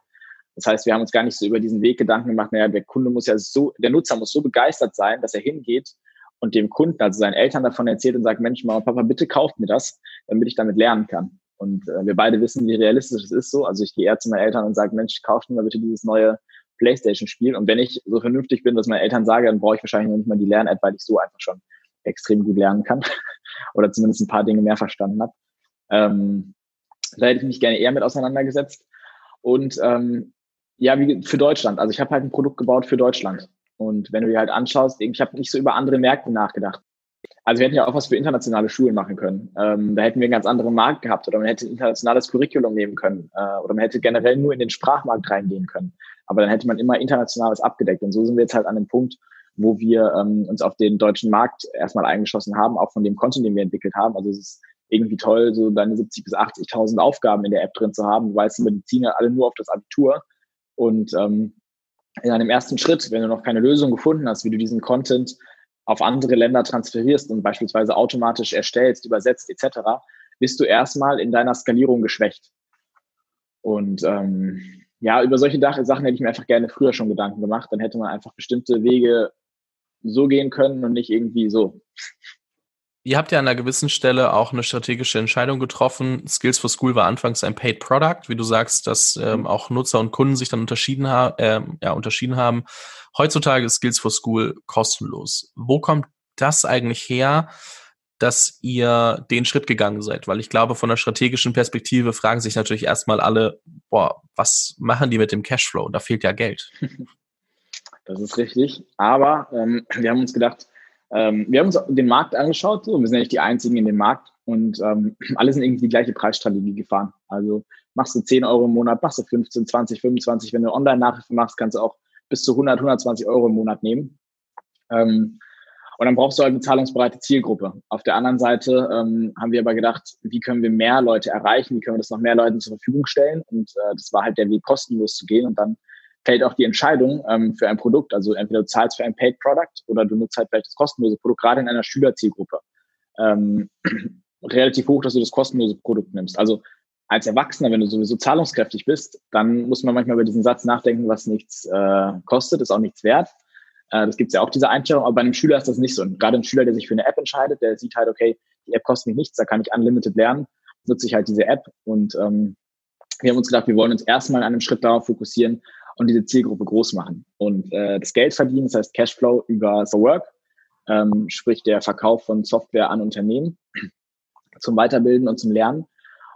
Das heißt, wir haben uns gar nicht so über diesen Weg Gedanken gemacht, naja, der Kunde muss ja so, der Nutzer muss so begeistert sein, dass er hingeht und dem Kunden, also seinen Eltern davon erzählt und sagt, Mensch, Mama, Papa, bitte kauft mir das, damit ich damit lernen kann. Und äh, wir beide wissen, wie realistisch es ist so. Also ich gehe eher zu meinen Eltern und sage, Mensch, kauft mir mal bitte dieses neue Playstation-Spiel. Und wenn ich so vernünftig bin, dass meine Eltern sagen, dann brauche ich wahrscheinlich noch nicht mal die Lern-App, weil ich so einfach schon extrem gut lernen kann. Oder zumindest ein paar Dinge mehr verstanden habe. Ähm, da hätte ich mich gerne eher mit auseinandergesetzt. Und ähm, ja, wie für Deutschland. Also ich habe halt ein Produkt gebaut für Deutschland. Und wenn du dir halt anschaust, ich habe nicht so über andere Märkte nachgedacht. Also wir hätten ja auch was für internationale Schulen machen können. Ähm, da hätten wir einen ganz anderen Markt gehabt oder man hätte ein internationales Curriculum nehmen können äh, oder man hätte generell nur in den Sprachmarkt reingehen können. Aber dann hätte man immer internationales abgedeckt. Und so sind wir jetzt halt an dem Punkt, wo wir ähm, uns auf den deutschen Markt erstmal eingeschossen haben, auch von dem Content, den wir entwickelt haben. Also es ist irgendwie toll, so deine 70 bis 80.000 Aufgaben in der App drin zu haben. Du weißt, die ja alle nur auf das Abitur. Und ähm, in einem ersten Schritt, wenn du noch keine Lösung gefunden hast, wie du diesen Content auf andere Länder transferierst und beispielsweise automatisch erstellst, übersetzt etc., bist du erstmal in deiner Skalierung geschwächt. Und ähm, ja, über solche Sachen hätte ich mir einfach gerne früher schon Gedanken gemacht. Dann hätte man einfach bestimmte Wege so gehen können und nicht irgendwie so.
Ihr habt ja an einer gewissen Stelle auch eine strategische Entscheidung getroffen. Skills for School war anfangs ein Paid Product, wie du sagst, dass ähm, mhm. auch Nutzer und Kunden sich dann unterschieden, ha äh, ja, unterschieden haben. Heutzutage ist Skills for School kostenlos. Wo kommt das eigentlich her, dass ihr den Schritt gegangen seid? Weil ich glaube, von der strategischen Perspektive fragen sich natürlich erstmal alle, boah, was machen die mit dem Cashflow? Da fehlt ja Geld.
Das ist richtig. Aber ähm, wir haben uns gedacht, ähm, wir haben uns den Markt angeschaut, so. wir sind nicht die Einzigen in dem Markt und ähm, alle sind irgendwie die gleiche Preisstrategie gefahren. Also machst du 10 Euro im Monat, machst du 15, 20, 25. Wenn du Online-Nachhilfe machst, kannst du auch bis zu 100, 120 Euro im Monat nehmen. Ähm, und dann brauchst du halt eine zahlungsbereite Zielgruppe. Auf der anderen Seite ähm, haben wir aber gedacht, wie können wir mehr Leute erreichen, wie können wir das noch mehr Leuten zur Verfügung stellen. Und äh, das war halt der Weg, kostenlos zu gehen. Und dann fällt auch die Entscheidung ähm, für ein Produkt. Also entweder du zahlst für ein Paid Product oder du nutzt halt vielleicht das kostenlose Produkt, gerade in einer Schülerzielgruppe. Ähm, relativ hoch, dass du das kostenlose Produkt nimmst. Also als Erwachsener, wenn du sowieso zahlungskräftig bist, dann muss man manchmal über diesen Satz nachdenken, was nichts äh, kostet, ist auch nichts wert. Äh, das gibt es ja auch, diese Einstellung, aber bei einem Schüler ist das nicht so. Und gerade ein Schüler, der sich für eine App entscheidet, der sieht halt, okay, die App kostet mich nichts, da kann ich unlimited lernen, nutze ich halt diese App. Und ähm, wir haben uns gedacht, wir wollen uns erstmal an einem Schritt darauf fokussieren, und diese Zielgruppe groß machen. Und äh, das Geld verdienen, das heißt Cashflow über The Work, ähm, sprich der Verkauf von Software an Unternehmen zum Weiterbilden und zum Lernen.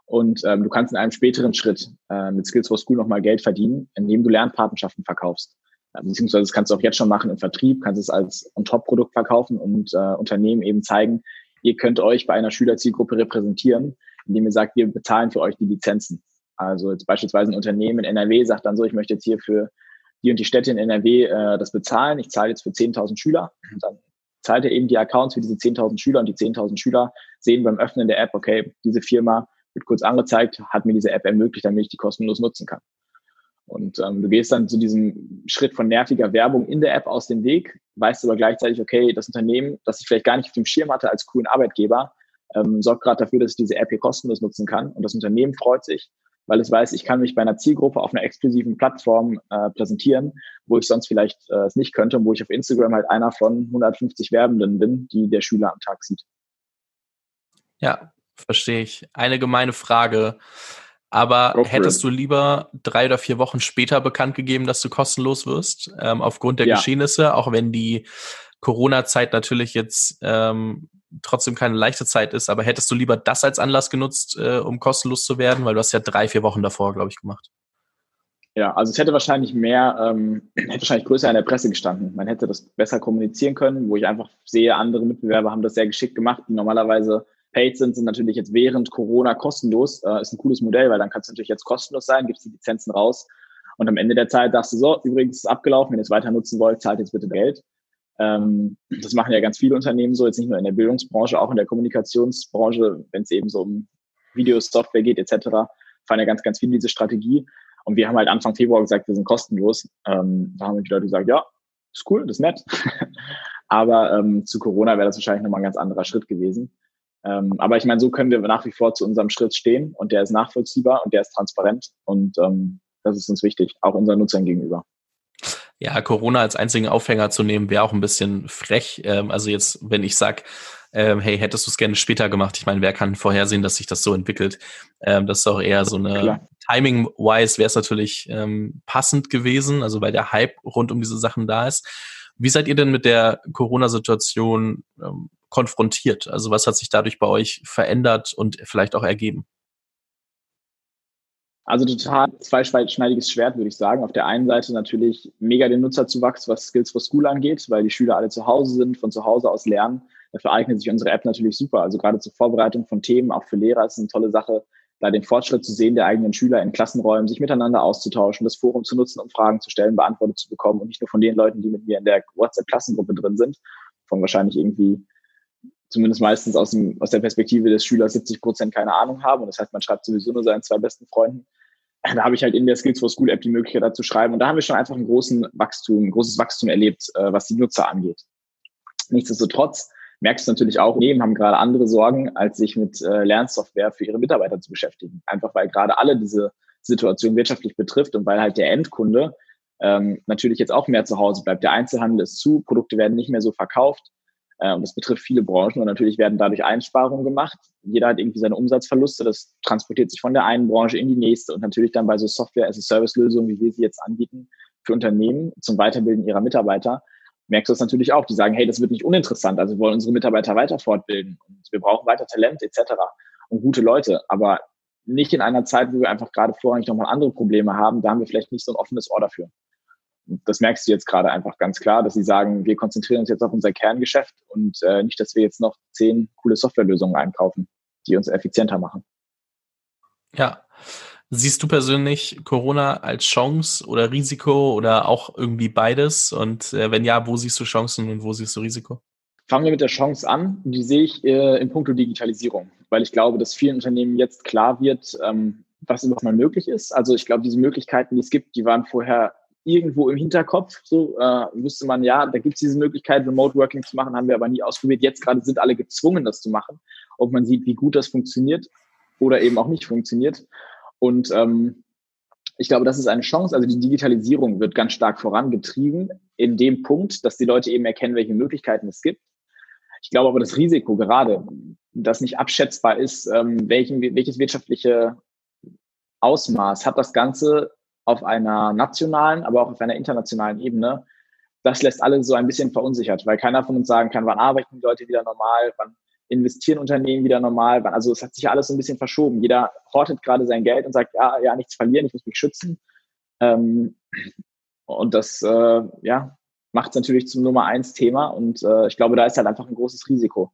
Und ähm, du kannst in einem späteren Schritt äh, mit Skills for School nochmal Geld verdienen, indem du Lernpartnerschaften verkaufst. Äh, beziehungsweise das kannst du auch jetzt schon machen im Vertrieb, kannst es als On-Top-Produkt verkaufen und äh, Unternehmen eben zeigen, ihr könnt euch bei einer Schülerzielgruppe repräsentieren, indem ihr sagt, wir bezahlen für euch die Lizenzen. Also jetzt beispielsweise ein Unternehmen in NRW sagt dann so, ich möchte jetzt hier für die und die Städte in NRW äh, das bezahlen. Ich zahle jetzt für 10.000 Schüler. Und dann zahlt er eben die Accounts für diese 10.000 Schüler und die 10.000 Schüler sehen beim Öffnen der App, okay, diese Firma wird kurz angezeigt, hat mir diese App ermöglicht, damit ich die kostenlos nutzen kann. Und ähm, du gehst dann zu diesem Schritt von nerviger Werbung in der App aus dem Weg, weißt aber gleichzeitig, okay, das Unternehmen, das ich vielleicht gar nicht auf dem Schirm hatte als coolen Arbeitgeber, ähm, sorgt gerade dafür, dass ich diese App hier kostenlos nutzen kann. Und das Unternehmen freut sich weil es weiß, ich kann mich bei einer Zielgruppe auf einer exklusiven Plattform äh, präsentieren, wo ich sonst vielleicht äh, es nicht könnte und wo ich auf Instagram halt einer von 150 Werbenden bin, die der Schüler am Tag sieht.
Ja, verstehe ich. Eine gemeine Frage. Aber hättest du lieber drei oder vier Wochen später bekannt gegeben, dass du kostenlos wirst, ähm, aufgrund der ja. Geschehnisse, auch wenn die Corona-Zeit natürlich jetzt ähm, trotzdem keine leichte Zeit ist, aber hättest du lieber das als Anlass genutzt, äh, um kostenlos zu werden? Weil du hast ja drei, vier Wochen davor, glaube ich, gemacht.
Ja, also es hätte wahrscheinlich mehr, ähm, hätte wahrscheinlich größer in der Presse gestanden. Man hätte das besser kommunizieren können, wo ich einfach sehe, andere Mitbewerber haben das sehr geschickt gemacht, die normalerweise paid sind, sind natürlich jetzt während Corona kostenlos. Äh, ist ein cooles Modell, weil dann kannst du natürlich jetzt kostenlos sein, gibst die Lizenzen raus und am Ende der Zeit sagst du so, übrigens ist es abgelaufen, wenn ihr es weiter nutzen wollt, zahlt jetzt bitte Geld. Ähm, das machen ja ganz viele Unternehmen so, jetzt nicht nur in der Bildungsbranche, auch in der Kommunikationsbranche, wenn es eben so um Videosoftware geht etc., fahren ja ganz, ganz viele diese Strategie. Und wir haben halt Anfang Februar gesagt, wir sind kostenlos. Ähm, da haben die Leute gesagt, ja, ist cool, das ist nett. aber ähm, zu Corona wäre das wahrscheinlich nochmal ein ganz anderer Schritt gewesen. Ähm, aber ich meine, so können wir nach wie vor zu unserem Schritt stehen und der ist nachvollziehbar und der ist transparent und ähm, das ist uns wichtig, auch unseren Nutzern gegenüber.
Ja, Corona als einzigen Aufhänger zu nehmen, wäre auch ein bisschen frech. Ähm, also jetzt, wenn ich sag, ähm, hey, hättest du es gerne später gemacht? Ich meine, wer kann vorhersehen, dass sich das so entwickelt? Ähm, das ist auch eher so eine Timing-wise wäre es natürlich ähm, passend gewesen, also weil der Hype rund um diese Sachen da ist. Wie seid ihr denn mit der Corona-Situation ähm, konfrontiert? Also was hat sich dadurch bei euch verändert und vielleicht auch ergeben?
Also total zweischneidiges Schwert, würde ich sagen. Auf der einen Seite natürlich mega den Nutzerzuwachs, was Skills for School angeht, weil die Schüler alle zu Hause sind, von zu Hause aus lernen. Dafür eignet sich unsere App natürlich super. Also gerade zur Vorbereitung von Themen, auch für Lehrer ist es eine tolle Sache, da den Fortschritt zu sehen der eigenen Schüler in Klassenräumen, sich miteinander auszutauschen, das Forum zu nutzen, um Fragen zu stellen, beantwortet zu bekommen und nicht nur von den Leuten, die mit mir in der WhatsApp-Klassengruppe drin sind, von wahrscheinlich irgendwie zumindest meistens aus, dem, aus der Perspektive des Schülers 70 Prozent keine Ahnung haben. Und das heißt, man schreibt sowieso nur seinen zwei besten Freunden. Da habe ich halt in der Skills for School App die Möglichkeit dazu schreiben. Und da haben wir schon einfach einen großen Wachstum, ein großes Wachstum erlebt, äh, was die Nutzer angeht. Nichtsdestotrotz merkst du natürlich auch, Unternehmen haben gerade andere Sorgen, als sich mit äh, Lernsoftware für ihre Mitarbeiter zu beschäftigen. Einfach weil gerade alle diese Situation wirtschaftlich betrifft und weil halt der Endkunde ähm, natürlich jetzt auch mehr zu Hause bleibt. Der Einzelhandel ist zu, Produkte werden nicht mehr so verkauft. Äh, und das betrifft viele Branchen und natürlich werden dadurch Einsparungen gemacht. Jeder hat irgendwie seine Umsatzverluste. Das transportiert sich von der einen Branche in die nächste und natürlich dann bei so Software-as-a-Service-Lösungen, wie wir sie jetzt anbieten, für Unternehmen zum Weiterbilden ihrer Mitarbeiter, merkst du das natürlich auch. Die sagen, hey, das wird nicht uninteressant. Also wir wollen unsere Mitarbeiter weiter fortbilden und wir brauchen weiter Talent etc. und gute Leute. Aber nicht in einer Zeit, wo wir einfach gerade vorrangig nochmal andere Probleme haben. Da haben wir vielleicht nicht so ein offenes Ohr dafür das merkst du jetzt gerade einfach ganz klar, dass sie sagen, wir konzentrieren uns jetzt auf unser Kerngeschäft und äh, nicht, dass wir jetzt noch zehn coole Softwarelösungen einkaufen, die uns effizienter machen.
Ja. Siehst du persönlich Corona als Chance oder Risiko oder auch irgendwie beides? Und äh, wenn ja, wo siehst du Chancen und wo siehst du Risiko?
Fangen wir mit der Chance an. Die sehe ich äh, in puncto Digitalisierung, weil ich glaube, dass vielen Unternehmen jetzt klar wird, ähm, was überhaupt mal möglich ist. Also ich glaube, diese Möglichkeiten, die es gibt, die waren vorher irgendwo im Hinterkopf. So äh, wusste man, ja, da gibt es diese Möglichkeit, Remote Working zu machen, haben wir aber nie ausprobiert. Jetzt gerade sind alle gezwungen, das zu machen. Ob man sieht, wie gut das funktioniert oder eben auch nicht funktioniert. Und ähm, ich glaube, das ist eine Chance. Also die Digitalisierung wird ganz stark vorangetrieben in dem Punkt, dass die Leute eben erkennen, welche Möglichkeiten es gibt. Ich glaube aber das Risiko gerade, das nicht abschätzbar ist, ähm, welchen, welches wirtschaftliche Ausmaß hat das Ganze auf einer nationalen, aber auch auf einer internationalen Ebene, das lässt alle so ein bisschen verunsichert, weil keiner von uns sagen kann, wann arbeiten die Leute wieder normal, wann investieren Unternehmen wieder normal, wann, also es hat sich alles so ein bisschen verschoben. Jeder hortet gerade sein Geld und sagt, ja, ja, nichts verlieren, ich muss mich schützen. Ähm, und das, äh, ja, macht es natürlich zum Nummer eins Thema und äh, ich glaube, da ist halt einfach ein großes Risiko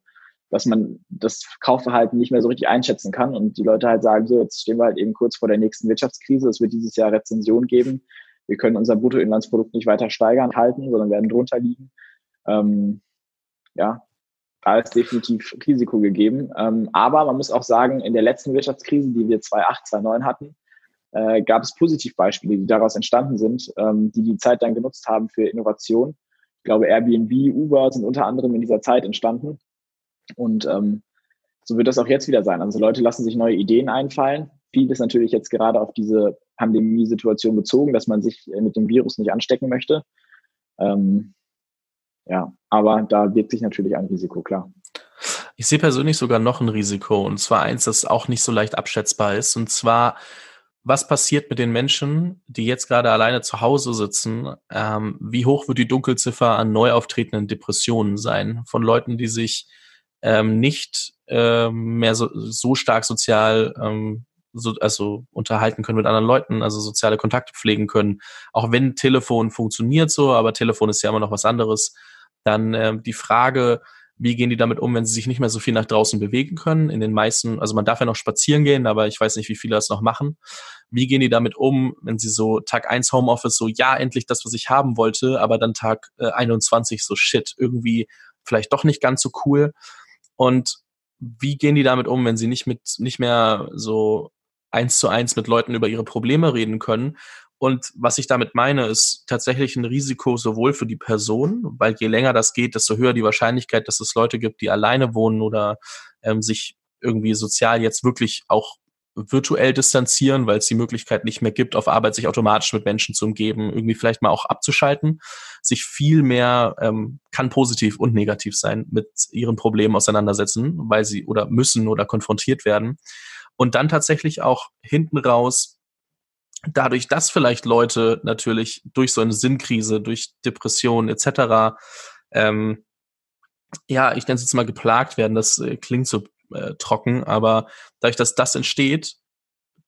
dass man das Kaufverhalten nicht mehr so richtig einschätzen kann und die Leute halt sagen, so, jetzt stehen wir halt eben kurz vor der nächsten Wirtschaftskrise, es wird dieses Jahr Rezension geben, wir können unser Bruttoinlandsprodukt nicht weiter steigern, halten, sondern werden drunter liegen. Ähm, ja, da ist definitiv Risiko gegeben. Ähm, aber man muss auch sagen, in der letzten Wirtschaftskrise, die wir 2008, 2009 hatten, äh, gab es Positivbeispiele, die daraus entstanden sind, ähm, die die Zeit dann genutzt haben für Innovation. Ich glaube, Airbnb, Uber sind unter anderem in dieser Zeit entstanden. Und ähm, so wird das auch jetzt wieder sein. Also Leute lassen sich neue Ideen einfallen. Viel ist natürlich jetzt gerade auf diese Pandemiesituation bezogen, dass man sich äh, mit dem Virus nicht anstecken möchte. Ähm, ja, aber da wirkt sich natürlich ein Risiko, klar.
Ich sehe persönlich sogar noch ein Risiko, und zwar eins, das auch nicht so leicht abschätzbar ist. Und zwar, was passiert mit den Menschen, die jetzt gerade alleine zu Hause sitzen? Ähm, wie hoch wird die Dunkelziffer an neu auftretenden Depressionen sein von Leuten, die sich ähm, nicht ähm, mehr so, so stark sozial ähm, so, also unterhalten können mit anderen Leuten, also soziale Kontakte pflegen können. Auch wenn Telefon funktioniert so, aber Telefon ist ja immer noch was anderes. Dann ähm, die Frage, wie gehen die damit um, wenn sie sich nicht mehr so viel nach draußen bewegen können? In den meisten, also man darf ja noch spazieren gehen, aber ich weiß nicht, wie viele das noch machen. Wie gehen die damit um, wenn sie so Tag eins Homeoffice so, ja, endlich das, was ich haben wollte, aber dann Tag äh, 21 so, shit, irgendwie vielleicht doch nicht ganz so cool. Und wie gehen die damit um, wenn sie nicht mit, nicht mehr so eins zu eins mit Leuten über ihre Probleme reden können? Und was ich damit meine, ist tatsächlich ein Risiko sowohl für die Person, weil je länger das geht, desto höher die Wahrscheinlichkeit, dass es Leute gibt, die alleine wohnen oder ähm, sich irgendwie sozial jetzt wirklich auch virtuell distanzieren, weil es die Möglichkeit nicht mehr gibt, auf Arbeit sich automatisch mit Menschen zu umgeben, irgendwie vielleicht mal auch abzuschalten, sich viel mehr, ähm, kann positiv und negativ sein, mit ihren Problemen auseinandersetzen, weil sie oder müssen oder konfrontiert werden. Und dann tatsächlich auch hinten raus, dadurch, dass vielleicht Leute natürlich durch so eine Sinnkrise, durch Depressionen etc., ähm, ja, ich nenne es jetzt mal geplagt werden, das äh, klingt so äh, trocken, aber dadurch, dass das entsteht,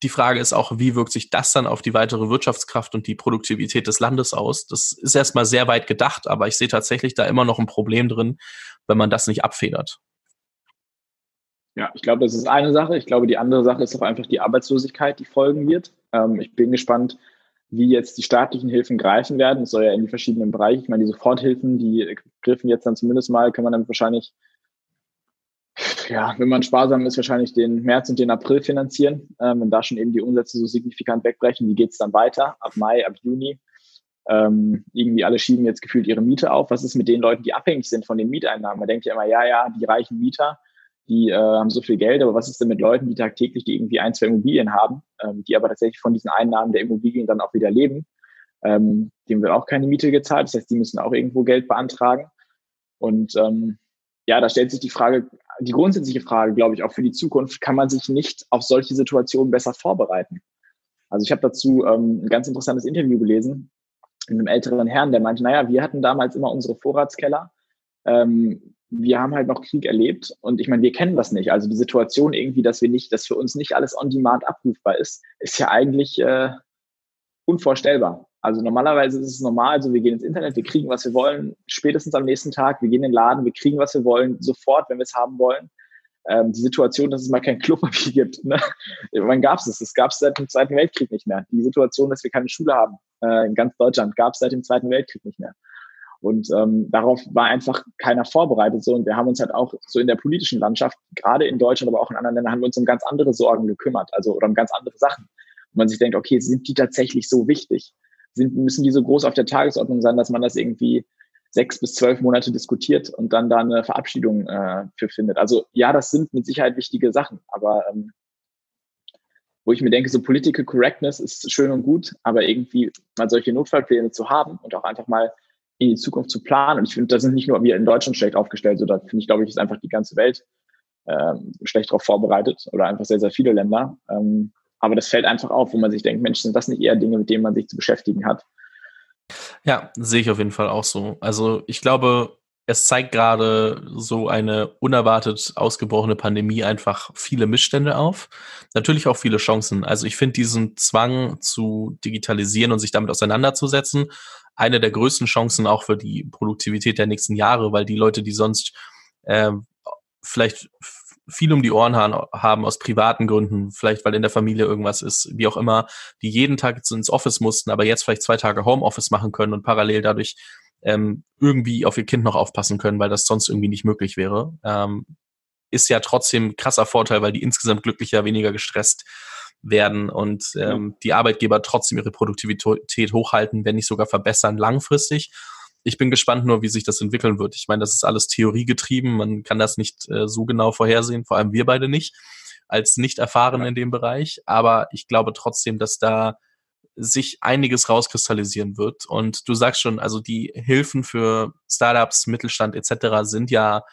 die Frage ist auch, wie wirkt sich das dann auf die weitere Wirtschaftskraft und die Produktivität des Landes aus? Das ist erstmal sehr weit gedacht, aber ich sehe tatsächlich da immer noch ein Problem drin, wenn man das nicht abfedert.
Ja, ich glaube, das ist eine Sache. Ich glaube, die andere Sache ist auch einfach die Arbeitslosigkeit, die folgen wird. Ähm, ich bin gespannt, wie jetzt die staatlichen Hilfen greifen werden. Es soll ja in die verschiedenen Bereiche. Ich meine, die Soforthilfen, die griffen jetzt dann zumindest mal, kann man dann wahrscheinlich ja, wenn man sparsam ist, wahrscheinlich den März und den April finanzieren. Ähm, wenn da schon eben die Umsätze so signifikant wegbrechen, wie geht's dann weiter? Ab Mai, ab Juni? Ähm, irgendwie alle schieben jetzt gefühlt ihre Miete auf. Was ist mit den Leuten, die abhängig sind von den Mieteinnahmen? Man denkt ja immer, ja, ja, die reichen Mieter, die äh, haben so viel Geld, aber was ist denn mit Leuten, die tagtäglich, die irgendwie ein, zwei Immobilien haben, ähm, die aber tatsächlich von diesen Einnahmen der Immobilien dann auch wieder leben? Ähm, dem wird auch keine Miete gezahlt, das heißt, die müssen auch irgendwo Geld beantragen. Und ähm, ja, da stellt sich die Frage, die grundsätzliche Frage, glaube ich, auch für die Zukunft, kann man sich nicht auf solche Situationen besser vorbereiten? Also ich habe dazu ähm, ein ganz interessantes Interview gelesen mit einem älteren Herrn, der meinte, naja, wir hatten damals immer unsere Vorratskeller. Ähm, wir haben halt noch Krieg erlebt und ich meine, wir kennen das nicht. Also die Situation irgendwie, dass wir nicht, dass für uns nicht alles on demand abrufbar ist, ist ja eigentlich äh, unvorstellbar. Also normalerweise ist es normal, also wir gehen ins Internet, wir kriegen, was wir wollen, spätestens am nächsten Tag, wir gehen in den Laden, wir kriegen, was wir wollen, sofort, wenn wir es haben wollen. Ähm, die Situation, dass es mal kein Klopapier gibt, ne? wann gab es das? Das gab es seit dem Zweiten Weltkrieg nicht mehr. Die Situation, dass wir keine Schule haben äh, in ganz Deutschland, gab es seit dem Zweiten Weltkrieg nicht mehr. Und ähm, darauf war einfach keiner vorbereitet. So. Und wir haben uns halt auch so in der politischen Landschaft, gerade in Deutschland, aber auch in anderen Ländern, haben wir uns um ganz andere Sorgen gekümmert, also oder um ganz andere Sachen. Wo man sich denkt, okay, sind die tatsächlich so wichtig? Sind, müssen die so groß auf der Tagesordnung sein, dass man das irgendwie sechs bis zwölf Monate diskutiert und dann da eine Verabschiedung äh, für findet. Also ja, das sind mit Sicherheit wichtige Sachen, aber ähm, wo ich mir denke, so Political Correctness ist schön und gut, aber irgendwie mal solche Notfallpläne zu haben und auch einfach mal in die Zukunft zu planen. Und ich finde, da sind nicht nur wir in Deutschland schlecht aufgestellt, sondern finde ich, glaube ich, ist einfach die ganze Welt ähm, schlecht darauf vorbereitet oder einfach sehr, sehr viele Länder. Ähm, aber das fällt einfach auf, wo man sich denkt, Mensch, sind das nicht eher Dinge, mit denen man sich zu beschäftigen hat?
Ja, sehe ich auf jeden Fall auch so. Also ich glaube, es zeigt gerade so eine unerwartet ausgebrochene Pandemie einfach viele Missstände auf. Natürlich auch viele Chancen. Also ich finde diesen Zwang zu digitalisieren und sich damit auseinanderzusetzen, eine der größten Chancen auch für die Produktivität der nächsten Jahre, weil die Leute, die sonst äh, vielleicht viel um die Ohren haben aus privaten Gründen, vielleicht weil in der Familie irgendwas ist, wie auch immer, die jeden Tag ins Office mussten, aber jetzt vielleicht zwei Tage Homeoffice machen können und parallel dadurch ähm, irgendwie auf ihr Kind noch aufpassen können, weil das sonst irgendwie nicht möglich wäre, ähm, ist ja trotzdem krasser Vorteil, weil die insgesamt glücklicher, weniger gestresst werden und ähm, die Arbeitgeber trotzdem ihre Produktivität hochhalten, wenn nicht sogar verbessern langfristig ich bin gespannt nur, wie sich das entwickeln wird. Ich meine, das ist alles theoriegetrieben. Man kann das nicht äh, so genau vorhersehen, vor allem wir beide nicht, als nicht erfahren in dem Bereich. Aber ich glaube trotzdem, dass da sich einiges rauskristallisieren wird. Und du sagst schon, also die Hilfen für Startups, Mittelstand etc. sind ja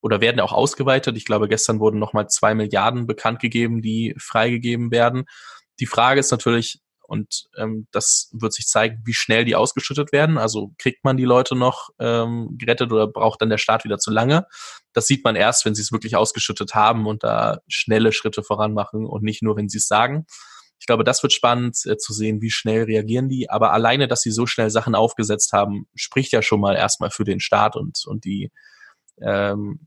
oder werden auch ausgeweitet. Ich glaube, gestern wurden nochmal zwei Milliarden bekannt gegeben, die freigegeben werden. Die Frage ist natürlich, und ähm, das wird sich zeigen, wie schnell die ausgeschüttet werden. Also kriegt man die Leute noch ähm, gerettet oder braucht dann der Staat wieder zu lange? Das sieht man erst, wenn sie es wirklich ausgeschüttet haben und da schnelle Schritte voran machen und nicht nur, wenn sie es sagen. Ich glaube, das wird spannend äh, zu sehen, wie schnell reagieren die. Aber alleine, dass sie so schnell Sachen aufgesetzt haben, spricht ja schon mal erstmal für den Staat und, und die, ähm,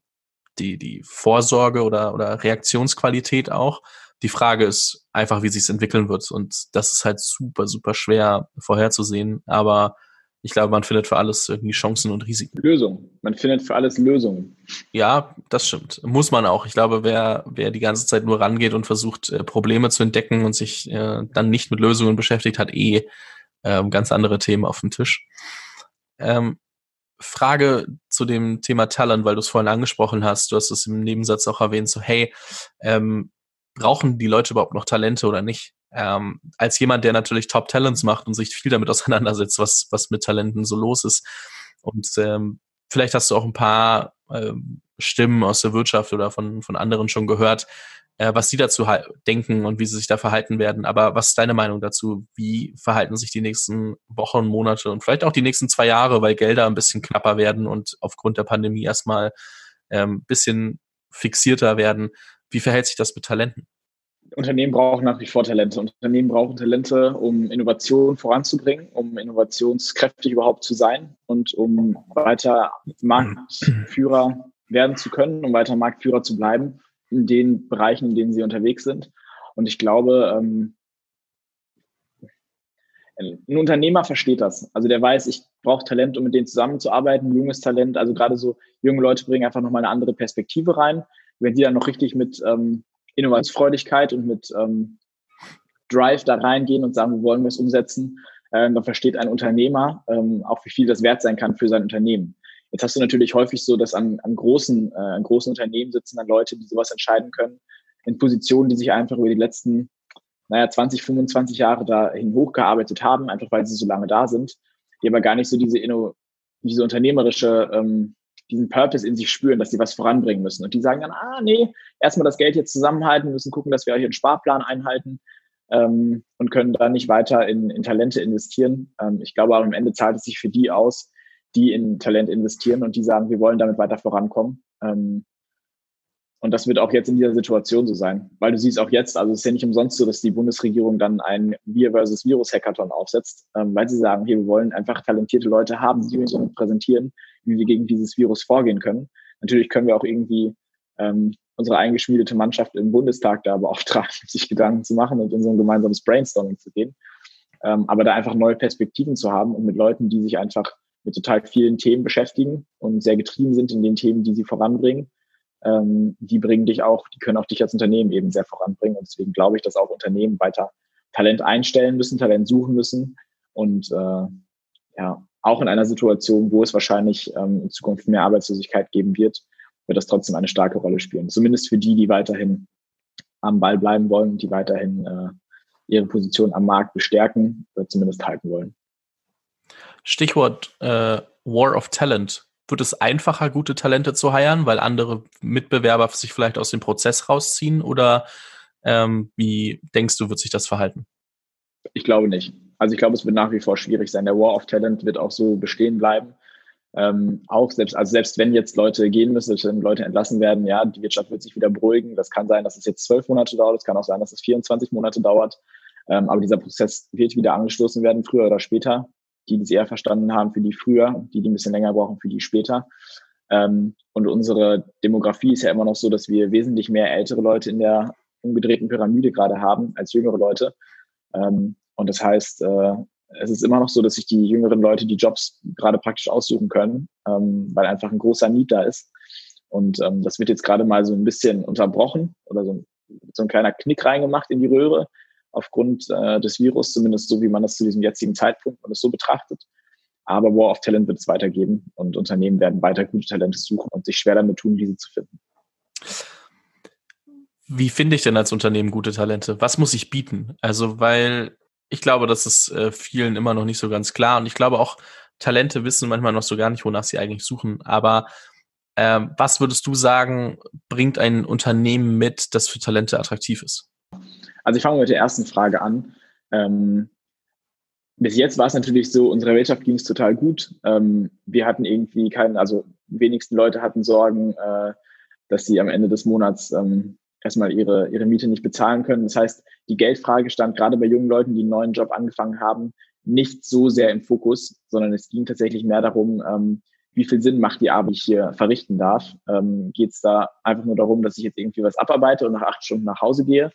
die, die Vorsorge oder, oder Reaktionsqualität auch. Die Frage ist einfach, wie sich es entwickeln wird. Und das ist halt super, super schwer vorherzusehen. Aber ich glaube, man findet für alles irgendwie Chancen und Risiken.
Lösungen. Man findet für alles Lösungen.
Ja, das stimmt. Muss man auch. Ich glaube, wer, wer die ganze Zeit nur rangeht und versucht, äh, Probleme zu entdecken und sich äh, dann nicht mit Lösungen beschäftigt, hat eh äh, ganz andere Themen auf dem Tisch. Ähm, Frage zu dem Thema Talent, weil du es vorhin angesprochen hast. Du hast es im Nebensatz auch erwähnt, so hey, ähm, brauchen die Leute überhaupt noch Talente oder nicht? Ähm, als jemand, der natürlich Top Talents macht und sich viel damit auseinandersetzt, was, was mit Talenten so los ist. Und ähm, vielleicht hast du auch ein paar ähm, Stimmen aus der Wirtschaft oder von, von anderen schon gehört, äh, was sie dazu denken und wie sie sich da verhalten werden. Aber was ist deine Meinung dazu? Wie verhalten sich die nächsten Wochen, Monate und vielleicht auch die nächsten zwei Jahre, weil Gelder ein bisschen knapper werden und aufgrund der Pandemie erstmal ähm, bisschen fixierter werden? Wie verhält sich das mit Talenten?
Unternehmen brauchen nach wie vor Talente. Unternehmen brauchen Talente, um Innovation voranzubringen, um innovationskräftig überhaupt zu sein und um weiter Marktführer werden zu können, um weiter Marktführer zu bleiben in den Bereichen, in denen sie unterwegs sind. Und ich glaube, ähm, ein Unternehmer versteht das. Also der weiß, ich brauche Talent, um mit denen zusammenzuarbeiten, junges Talent. Also gerade so junge Leute bringen einfach nochmal eine andere Perspektive rein wenn die dann noch richtig mit ähm, Innovationsfreudigkeit und mit ähm, Drive da reingehen und sagen, wir wollen was umsetzen, ähm, dann versteht ein Unternehmer ähm, auch, wie viel das wert sein kann für sein Unternehmen. Jetzt hast du natürlich häufig so, dass an, an großen, äh, an großen Unternehmen sitzen dann Leute, die sowas entscheiden können, in Positionen, die sich einfach über die letzten, naja, 20, 25 Jahre dahin hochgearbeitet haben, einfach weil sie so lange da sind, die aber gar nicht so diese, Inno, diese unternehmerische, ähm, diesen Purpose in sich spüren, dass sie was voranbringen müssen. Und die sagen dann, ah, nee, erstmal das Geld jetzt zusammenhalten, müssen gucken, dass wir hier einen Sparplan einhalten ähm, und können da nicht weiter in, in Talente investieren. Ähm, ich glaube am Ende zahlt es sich für die aus, die in Talent investieren und die sagen, wir wollen damit weiter vorankommen. Ähm, und das wird auch jetzt in dieser Situation so sein, weil du siehst auch jetzt, also es ist ja nicht umsonst so, dass die Bundesregierung dann ein Wir versus Virus Hackathon aufsetzt, ähm, weil sie sagen, hier, wir wollen einfach talentierte Leute haben, die uns präsentieren, wie wir gegen dieses Virus vorgehen können. Natürlich können wir auch irgendwie ähm, unsere eingeschmiedete Mannschaft im Bundestag da beauftragen, sich Gedanken zu machen und in so ein gemeinsames Brainstorming zu gehen. Ähm, aber da einfach neue Perspektiven zu haben und mit Leuten, die sich einfach mit total vielen Themen beschäftigen und sehr getrieben sind in den Themen, die sie voranbringen, ähm, die bringen dich auch, die können auch dich als Unternehmen eben sehr voranbringen. Und deswegen glaube ich, dass auch Unternehmen weiter Talent einstellen müssen, Talent suchen müssen und äh, ja, auch in einer Situation, wo es wahrscheinlich ähm, in Zukunft mehr Arbeitslosigkeit geben wird, wird das trotzdem eine starke Rolle spielen. Zumindest für die, die weiterhin am Ball bleiben wollen und die weiterhin äh, ihre Position am Markt bestärken oder zumindest halten wollen.
Stichwort äh, War of Talent. Wird es einfacher, gute Talente zu heiren, weil andere Mitbewerber sich vielleicht aus dem Prozess rausziehen? Oder ähm, wie denkst du, wird sich das verhalten?
Ich glaube nicht. Also ich glaube, es wird nach wie vor schwierig sein. Der War of Talent wird auch so bestehen bleiben. Ähm, auch selbst, also selbst wenn jetzt Leute gehen müssen, wenn Leute entlassen werden, ja, die Wirtschaft wird sich wieder beruhigen. Das kann sein, dass es jetzt zwölf Monate dauert, es kann auch sein, dass es 24 Monate dauert. Ähm, aber dieser Prozess wird wieder angestoßen werden, früher oder später die, die es eher verstanden haben, für die früher, die, die ein bisschen länger brauchen, für die später. Ähm, und unsere Demografie ist ja immer noch so, dass wir wesentlich mehr ältere Leute in der umgedrehten Pyramide gerade haben als jüngere Leute. Ähm, und das heißt, äh, es ist immer noch so, dass sich die jüngeren Leute die Jobs gerade praktisch aussuchen können, ähm, weil einfach ein großer Need da ist. Und ähm, das wird jetzt gerade mal so ein bisschen unterbrochen oder so, so ein kleiner Knick reingemacht in die Röhre, aufgrund äh, des Virus, zumindest so, wie man das zu diesem jetzigen Zeitpunkt und es so betrachtet. Aber War of Talent wird es weitergeben und Unternehmen werden weiter gute Talente suchen und sich schwer damit tun, diese zu finden.
Wie finde ich denn als Unternehmen gute Talente? Was muss ich bieten? Also, weil ich glaube, das ist äh, vielen immer noch nicht so ganz klar und ich glaube auch, Talente wissen manchmal noch so gar nicht, wonach sie eigentlich suchen. Aber äh, was würdest du sagen, bringt ein Unternehmen mit, das für Talente attraktiv ist?
Also ich fange mit der ersten Frage an. Ähm, bis jetzt war es natürlich so, unserer Wirtschaft ging es total gut. Ähm, wir hatten irgendwie keinen, also wenigsten Leute hatten Sorgen, äh, dass sie am Ende des Monats ähm, erstmal ihre, ihre Miete nicht bezahlen können. Das heißt, die Geldfrage stand gerade bei jungen Leuten, die einen neuen Job angefangen haben, nicht so sehr im Fokus, sondern es ging tatsächlich mehr darum, ähm, wie viel Sinn macht die Arbeit, die ich hier verrichten darf. Ähm, Geht es da einfach nur darum, dass ich jetzt irgendwie was abarbeite und nach acht Stunden nach Hause gehe?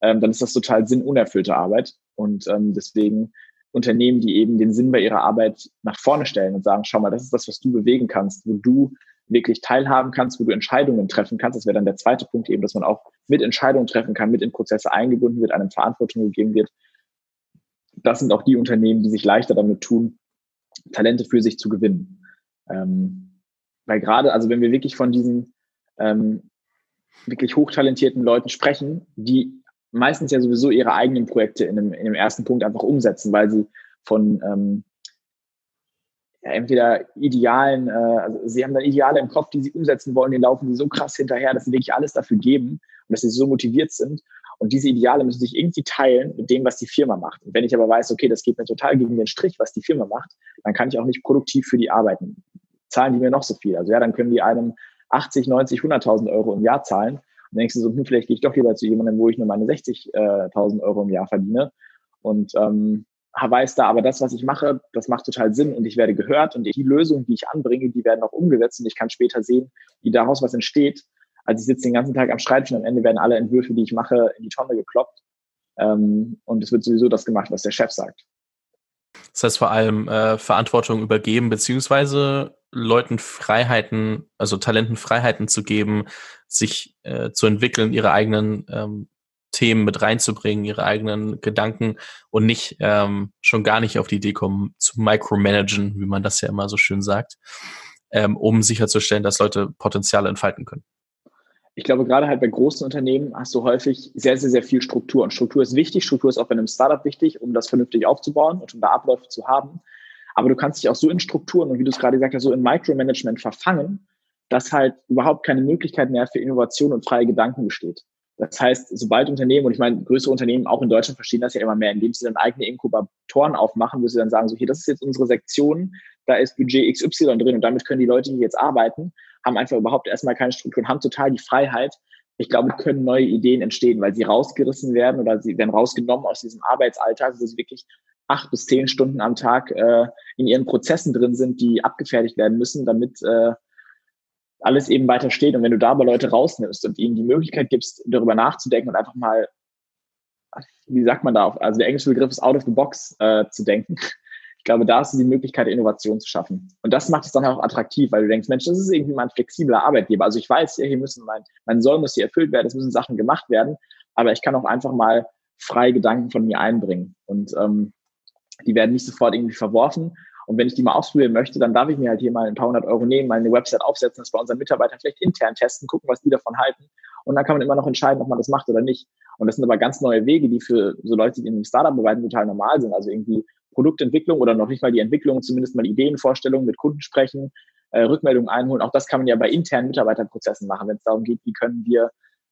ähm, dann ist das total sinnunerfüllte Arbeit. Und ähm, deswegen Unternehmen, die eben den Sinn bei ihrer Arbeit nach vorne stellen und sagen, schau mal, das ist das, was du bewegen kannst, wo du wirklich teilhaben kannst, wo du Entscheidungen treffen kannst. Das wäre dann der zweite Punkt eben, dass man auch mit Entscheidungen treffen kann, mit in Prozesse eingebunden wird, einem Verantwortung gegeben wird. Das sind auch die Unternehmen, die sich leichter damit tun, Talente für sich zu gewinnen. Ähm, weil gerade, also wenn wir wirklich von diesen ähm, wirklich hochtalentierten Leuten sprechen, die meistens ja sowieso ihre eigenen Projekte in dem, in dem ersten Punkt einfach umsetzen, weil sie von ähm, ja, entweder Idealen, äh, also sie haben dann Ideale im Kopf, die sie umsetzen wollen, den laufen sie so krass hinterher, dass sie wirklich alles dafür geben und dass sie so motiviert sind. Und diese Ideale müssen sich irgendwie teilen mit dem, was die Firma macht. Und wenn ich aber weiß, okay, das geht mir total gegen den Strich, was die Firma macht, dann kann ich auch nicht produktiv für die arbeiten. Zahlen die mir noch so viel? Also ja, dann können die einem 80, 90, 100.000 Euro im Jahr zahlen dann denkst du so, hm, vielleicht gehe ich doch lieber zu jemandem, wo ich nur meine 60.000 äh, Euro im Jahr verdiene. Und ähm, weiß da, aber das, was ich mache, das macht total Sinn und ich werde gehört und die Lösungen, die ich anbringe, die werden auch umgesetzt und ich kann später sehen, wie daraus was entsteht. Also ich sitze den ganzen Tag am Schreibtisch und am Ende werden alle Entwürfe, die ich mache, in die Tonne gekloppt. Ähm, und es wird sowieso das gemacht, was der Chef sagt.
Das heißt vor allem äh, Verantwortung übergeben, beziehungsweise Leuten Freiheiten, also Talenten Freiheiten zu geben, sich äh, zu entwickeln, ihre eigenen ähm, Themen mit reinzubringen, ihre eigenen Gedanken und nicht ähm, schon gar nicht auf die Idee kommen, zu micromanagen, wie man das ja immer so schön sagt. ähm, um sicherzustellen, dass Leute Potenziale entfalten können?
Ich glaube, gerade halt bei großen Unternehmen hast du häufig sehr, sehr, sehr viel Struktur. Und Struktur ist wichtig. Struktur ist auch bei einem Startup wichtig, um das vernünftig aufzubauen und um da Abläufe zu haben. Aber du kannst dich auch so in Strukturen und wie du es gerade gesagt hast, so in Micromanagement verfangen, dass halt überhaupt keine Möglichkeit mehr für Innovation und freie Gedanken besteht. Das heißt, sobald Unternehmen, und ich meine, größere Unternehmen auch in Deutschland verstehen das ja immer mehr, indem sie dann eigene Inkubatoren aufmachen, wo sie dann sagen, so hier, das ist jetzt unsere Sektion, da ist Budget XY drin und damit können die Leute, die jetzt arbeiten, haben einfach überhaupt erstmal keine Struktur und haben total die Freiheit. Ich glaube, können neue Ideen entstehen, weil sie rausgerissen werden oder sie werden rausgenommen aus diesem Arbeitsalltag, wo sie wirklich acht bis zehn Stunden am Tag äh, in ihren Prozessen drin sind, die abgefertigt werden müssen, damit äh, alles eben weiter steht. Und wenn du da aber Leute rausnimmst und ihnen die Möglichkeit gibst, darüber nachzudenken und einfach mal, wie sagt man da, also der englische Begriff ist out of the box äh, zu denken. Ich glaube, da ist die Möglichkeit, Innovation zu schaffen. Und das macht es dann auch attraktiv, weil du denkst, Mensch, das ist irgendwie mal ein flexibler Arbeitgeber. Also ich weiß, hier müssen mein, mein Soll muss hier erfüllt werden, es müssen Sachen gemacht werden, aber ich kann auch einfach mal freie Gedanken von mir einbringen. Und ähm, die werden nicht sofort irgendwie verworfen, und wenn ich die mal ausprobieren möchte, dann darf ich mir halt hier mal ein paar hundert Euro nehmen, mal eine Website aufsetzen, das bei unseren Mitarbeitern vielleicht intern testen, gucken, was die davon halten. Und dann kann man immer noch entscheiden, ob man das macht oder nicht. Und das sind aber ganz neue Wege, die für so Leute, die in einem Startup arbeiten, total normal sind. Also irgendwie Produktentwicklung oder noch nicht mal die Entwicklung, zumindest mal Ideenvorstellungen mit Kunden sprechen, äh, Rückmeldungen einholen. Auch das kann man ja bei internen Mitarbeiterprozessen machen, wenn es darum geht, wie können wir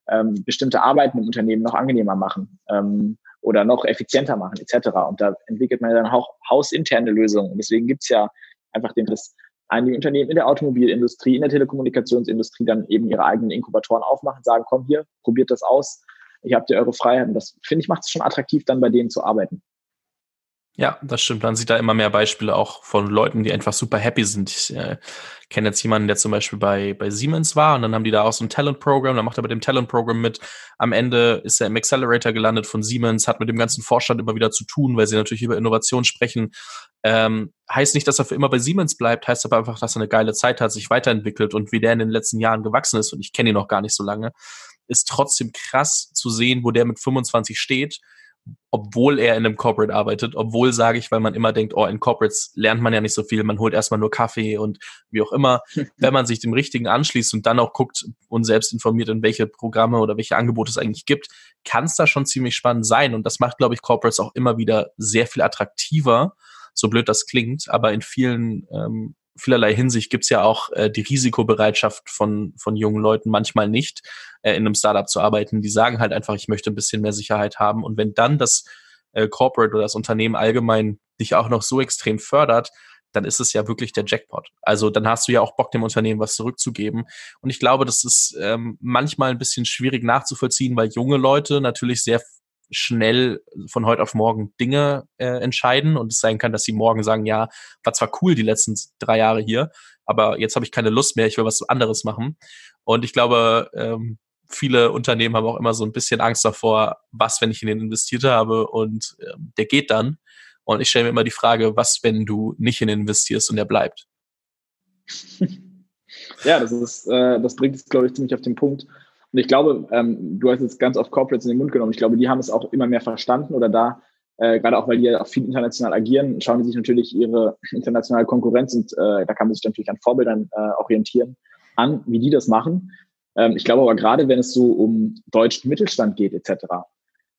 ähm, bestimmte Arbeiten im Unternehmen noch angenehmer machen. Ähm, oder noch effizienter machen etc. Und da entwickelt man dann auch hausinterne Lösungen. Und deswegen gibt's ja einfach den, dass einige Unternehmen in der Automobilindustrie, in der Telekommunikationsindustrie dann eben ihre eigenen Inkubatoren aufmachen, sagen, komm hier, probiert das aus, ich habt ihr eure Freiheit. Und das, finde ich, macht es schon attraktiv, dann bei denen zu arbeiten.
Ja, das stimmt. Man sieht da immer mehr Beispiele auch von Leuten, die einfach super happy sind. Ich äh, kenne jetzt jemanden, der zum Beispiel bei, bei Siemens war und dann haben die da auch so ein Talent-Programm, dann macht er bei dem Talent-Programm mit. Am Ende ist er im Accelerator gelandet von Siemens, hat mit dem ganzen Vorstand immer wieder zu tun, weil sie natürlich über Innovation sprechen. Ähm, heißt nicht, dass er für immer bei Siemens bleibt, heißt aber einfach, dass er eine geile Zeit hat, sich weiterentwickelt und wie der in den letzten Jahren gewachsen ist und ich kenne ihn noch gar nicht so lange, ist trotzdem krass zu sehen, wo der mit 25 steht obwohl er in einem Corporate arbeitet, obwohl sage ich, weil man immer denkt, oh, in Corporates lernt man ja nicht so viel, man holt erstmal nur Kaffee und wie auch immer. Wenn man sich dem Richtigen anschließt und dann auch guckt und selbst informiert, in welche Programme oder welche Angebote es eigentlich gibt, kann es da schon ziemlich spannend sein. Und das macht, glaube ich, Corporates auch immer wieder sehr viel attraktiver, so blöd das klingt, aber in vielen ähm, vielerlei Hinsicht gibt's ja auch äh, die Risikobereitschaft von, von jungen Leuten manchmal nicht, äh, in einem Startup zu arbeiten. Die sagen halt einfach, ich möchte ein bisschen mehr Sicherheit haben. Und wenn dann das äh, Corporate oder das Unternehmen allgemein dich auch noch so extrem fördert, dann ist es ja wirklich der Jackpot. Also dann hast du ja auch Bock, dem Unternehmen was zurückzugeben. Und ich glaube, das ist ähm, manchmal ein bisschen schwierig nachzuvollziehen, weil junge Leute natürlich sehr schnell von heute auf morgen Dinge äh, entscheiden und es sein kann, dass sie morgen sagen, ja, war zwar cool die letzten drei Jahre hier, aber jetzt habe ich keine Lust mehr, ich will was anderes machen. Und ich glaube, ähm, viele Unternehmen haben auch immer so ein bisschen Angst davor, was, wenn ich in den investiert habe und äh, der geht dann. Und ich stelle mir immer die Frage, was, wenn du nicht in den investierst und der bleibt?
Ja, das ist, äh, das bringt es, glaube ich, ziemlich auf den Punkt. Und ich glaube, ähm, du hast jetzt ganz oft Corporates in den Mund genommen. Ich glaube, die haben es auch immer mehr verstanden oder da, äh, gerade auch weil die ja auch viel international agieren, schauen die sich natürlich ihre internationale Konkurrenz und äh, da kann man sich natürlich an Vorbildern äh, orientieren an, wie die das machen. Ähm, ich glaube aber gerade, wenn es so um deutschen Mittelstand geht etc.,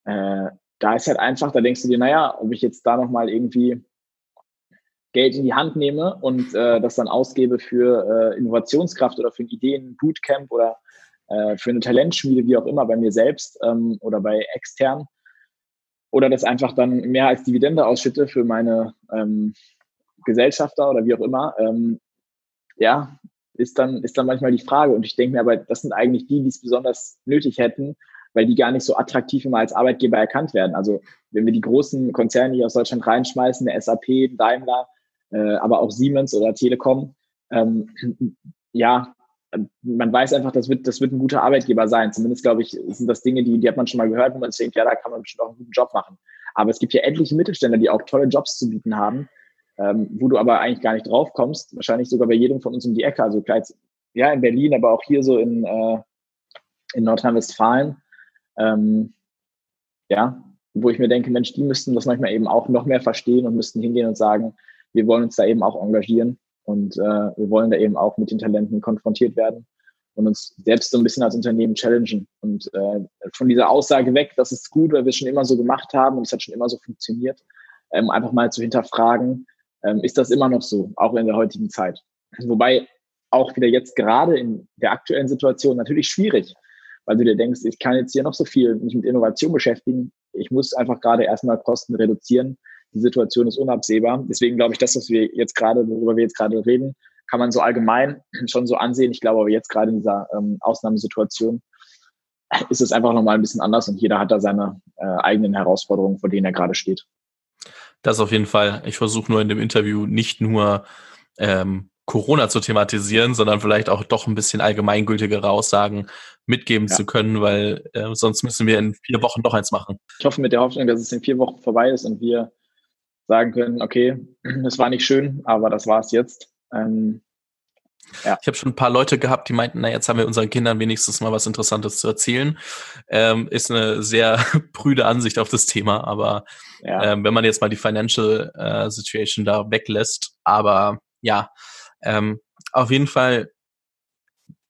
äh, da ist halt einfach, da denkst du dir, naja, ob ich jetzt da nochmal irgendwie Geld in die Hand nehme und äh, das dann ausgebe für äh, Innovationskraft oder für ein Ideen-Bootcamp oder äh, für eine Talentschmiede, wie auch immer, bei mir selbst ähm, oder bei extern. Oder das einfach dann mehr als Dividende ausschütte für meine ähm, Gesellschafter oder wie auch immer. Ähm, ja, ist dann, ist dann manchmal die Frage. Und ich denke mir aber, das sind eigentlich die, die es besonders nötig hätten, weil die gar nicht so attraktiv immer als Arbeitgeber erkannt werden. Also wenn wir die großen Konzerne hier aus Deutschland reinschmeißen, der SAP, Daimler, äh, aber auch Siemens oder Telekom, ähm, ja, man weiß einfach, das wird, das wird ein guter Arbeitgeber sein. Zumindest, glaube ich, sind das Dinge, die, die hat man schon mal gehört, wo man sich denkt, ja, da kann man bestimmt auch einen guten Job machen. Aber es gibt ja etliche Mittelständler, die auch tolle Jobs zu bieten haben, ähm, wo du aber eigentlich gar nicht drauf kommst. Wahrscheinlich sogar bei jedem von uns um die Ecke. Also klar, ja, in Berlin, aber auch hier so in, äh, in Nordrhein-Westfalen. Ähm, ja, wo ich mir denke, Mensch, die müssten das manchmal eben auch noch mehr verstehen und müssten hingehen und sagen, wir wollen uns da eben auch engagieren Und äh, wir wollen da eben auch mit den Talenten konfrontiert werden und uns selbst so ein bisschen als Unternehmen challengen. Und äh, von dieser Aussage weg, das ist gut, weil wir es schon immer so gemacht haben und es hat schon immer so funktioniert, ähm, einfach mal zu hinterfragen, ähm, ist das immer noch so, auch in der heutigen Zeit. Wobei auch wieder jetzt gerade in der aktuellen Situation natürlich schwierig, weil du dir denkst, ich kann jetzt hier noch so viel mich mit Innovation beschäftigen. Ich muss einfach gerade erstmal Kosten reduzieren. Die Situation ist unabsehbar. Deswegen glaube ich, das, was wir jetzt gerade, worüber wir jetzt gerade reden, kann man so allgemein schon so ansehen. Ich glaube aber jetzt gerade in dieser ähm, Ausnahmesituation ist es einfach nochmal ein bisschen anders und jeder hat da seine äh, eigenen Herausforderungen, vor denen er gerade steht.
Das auf jeden Fall. Ich versuche nur in dem Interview nicht nur ähm, Corona zu thematisieren, sondern vielleicht auch doch ein bisschen allgemeingültigere Aussagen mitgeben ja. zu können, weil äh, sonst müssen wir in vier Wochen doch eins machen.
Ich hoffe mit der Hoffnung, dass es in vier Wochen vorbei ist und wir sagen können, okay, es war nicht schön, aber das war es jetzt. Ähm,
ja. Ich habe schon ein paar Leute gehabt, die meinten, na jetzt haben wir unseren Kindern wenigstens mal was Interessantes zu erzählen. Ähm, ist eine sehr prüde Ansicht auf das Thema, aber ja. ähm, wenn man jetzt mal die Financial äh, Situation da weglässt, aber ja, ähm, auf jeden Fall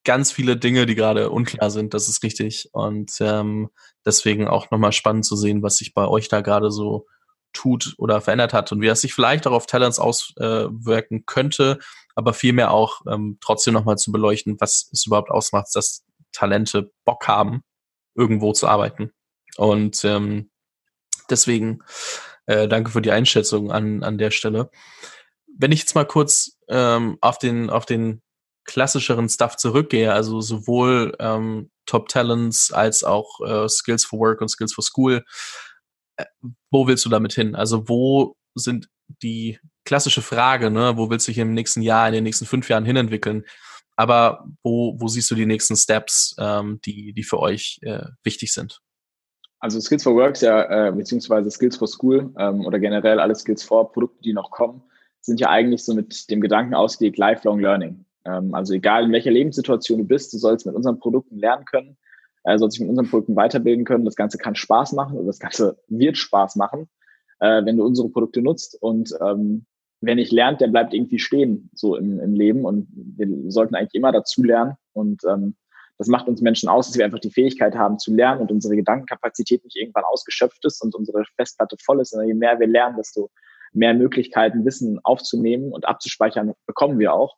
ganz viele Dinge, die gerade unklar sind, das ist richtig. Und ähm, deswegen auch nochmal spannend zu sehen, was sich bei euch da gerade so tut oder verändert hat und wie das sich vielleicht auch auf Talents auswirken könnte, aber vielmehr auch ähm, trotzdem nochmal zu beleuchten, was es überhaupt ausmacht, dass Talente Bock haben, irgendwo zu arbeiten. Und ähm, deswegen äh, danke für die Einschätzung an, an der Stelle. Wenn ich jetzt mal kurz ähm, auf den auf den klassischeren Stuff zurückgehe, also sowohl ähm, Top Talents als auch äh, Skills for Work und Skills for School, äh, wo willst du damit hin? Also wo sind die klassische Frage, ne, wo willst du dich im nächsten Jahr, in den nächsten fünf Jahren hinentwickeln? Aber wo, wo siehst du die nächsten Steps, ähm, die, die für euch äh, wichtig sind?
Also Skills for Work ja, äh, beziehungsweise Skills for School ähm, oder generell alle Skills for Produkte, die noch kommen, sind ja eigentlich so mit dem Gedanken ausgelegt, lifelong learning. Ähm, also egal in welcher Lebenssituation du bist, du sollst mit unseren Produkten lernen können, äh, sollst dich mit unseren Produkten weiterbilden können. Das Ganze kann Spaß machen und das Ganze wird Spaß machen, äh, wenn du unsere Produkte nutzt. Und ähm, wer nicht lernt, der bleibt irgendwie stehen so im, im Leben. Und wir sollten eigentlich immer dazu lernen. Und ähm, das macht uns Menschen aus, dass wir einfach die Fähigkeit haben zu lernen und unsere Gedankenkapazität nicht irgendwann ausgeschöpft ist und unsere Festplatte voll ist. Und je mehr wir lernen, desto mehr Möglichkeiten, Wissen aufzunehmen und abzuspeichern, bekommen wir auch.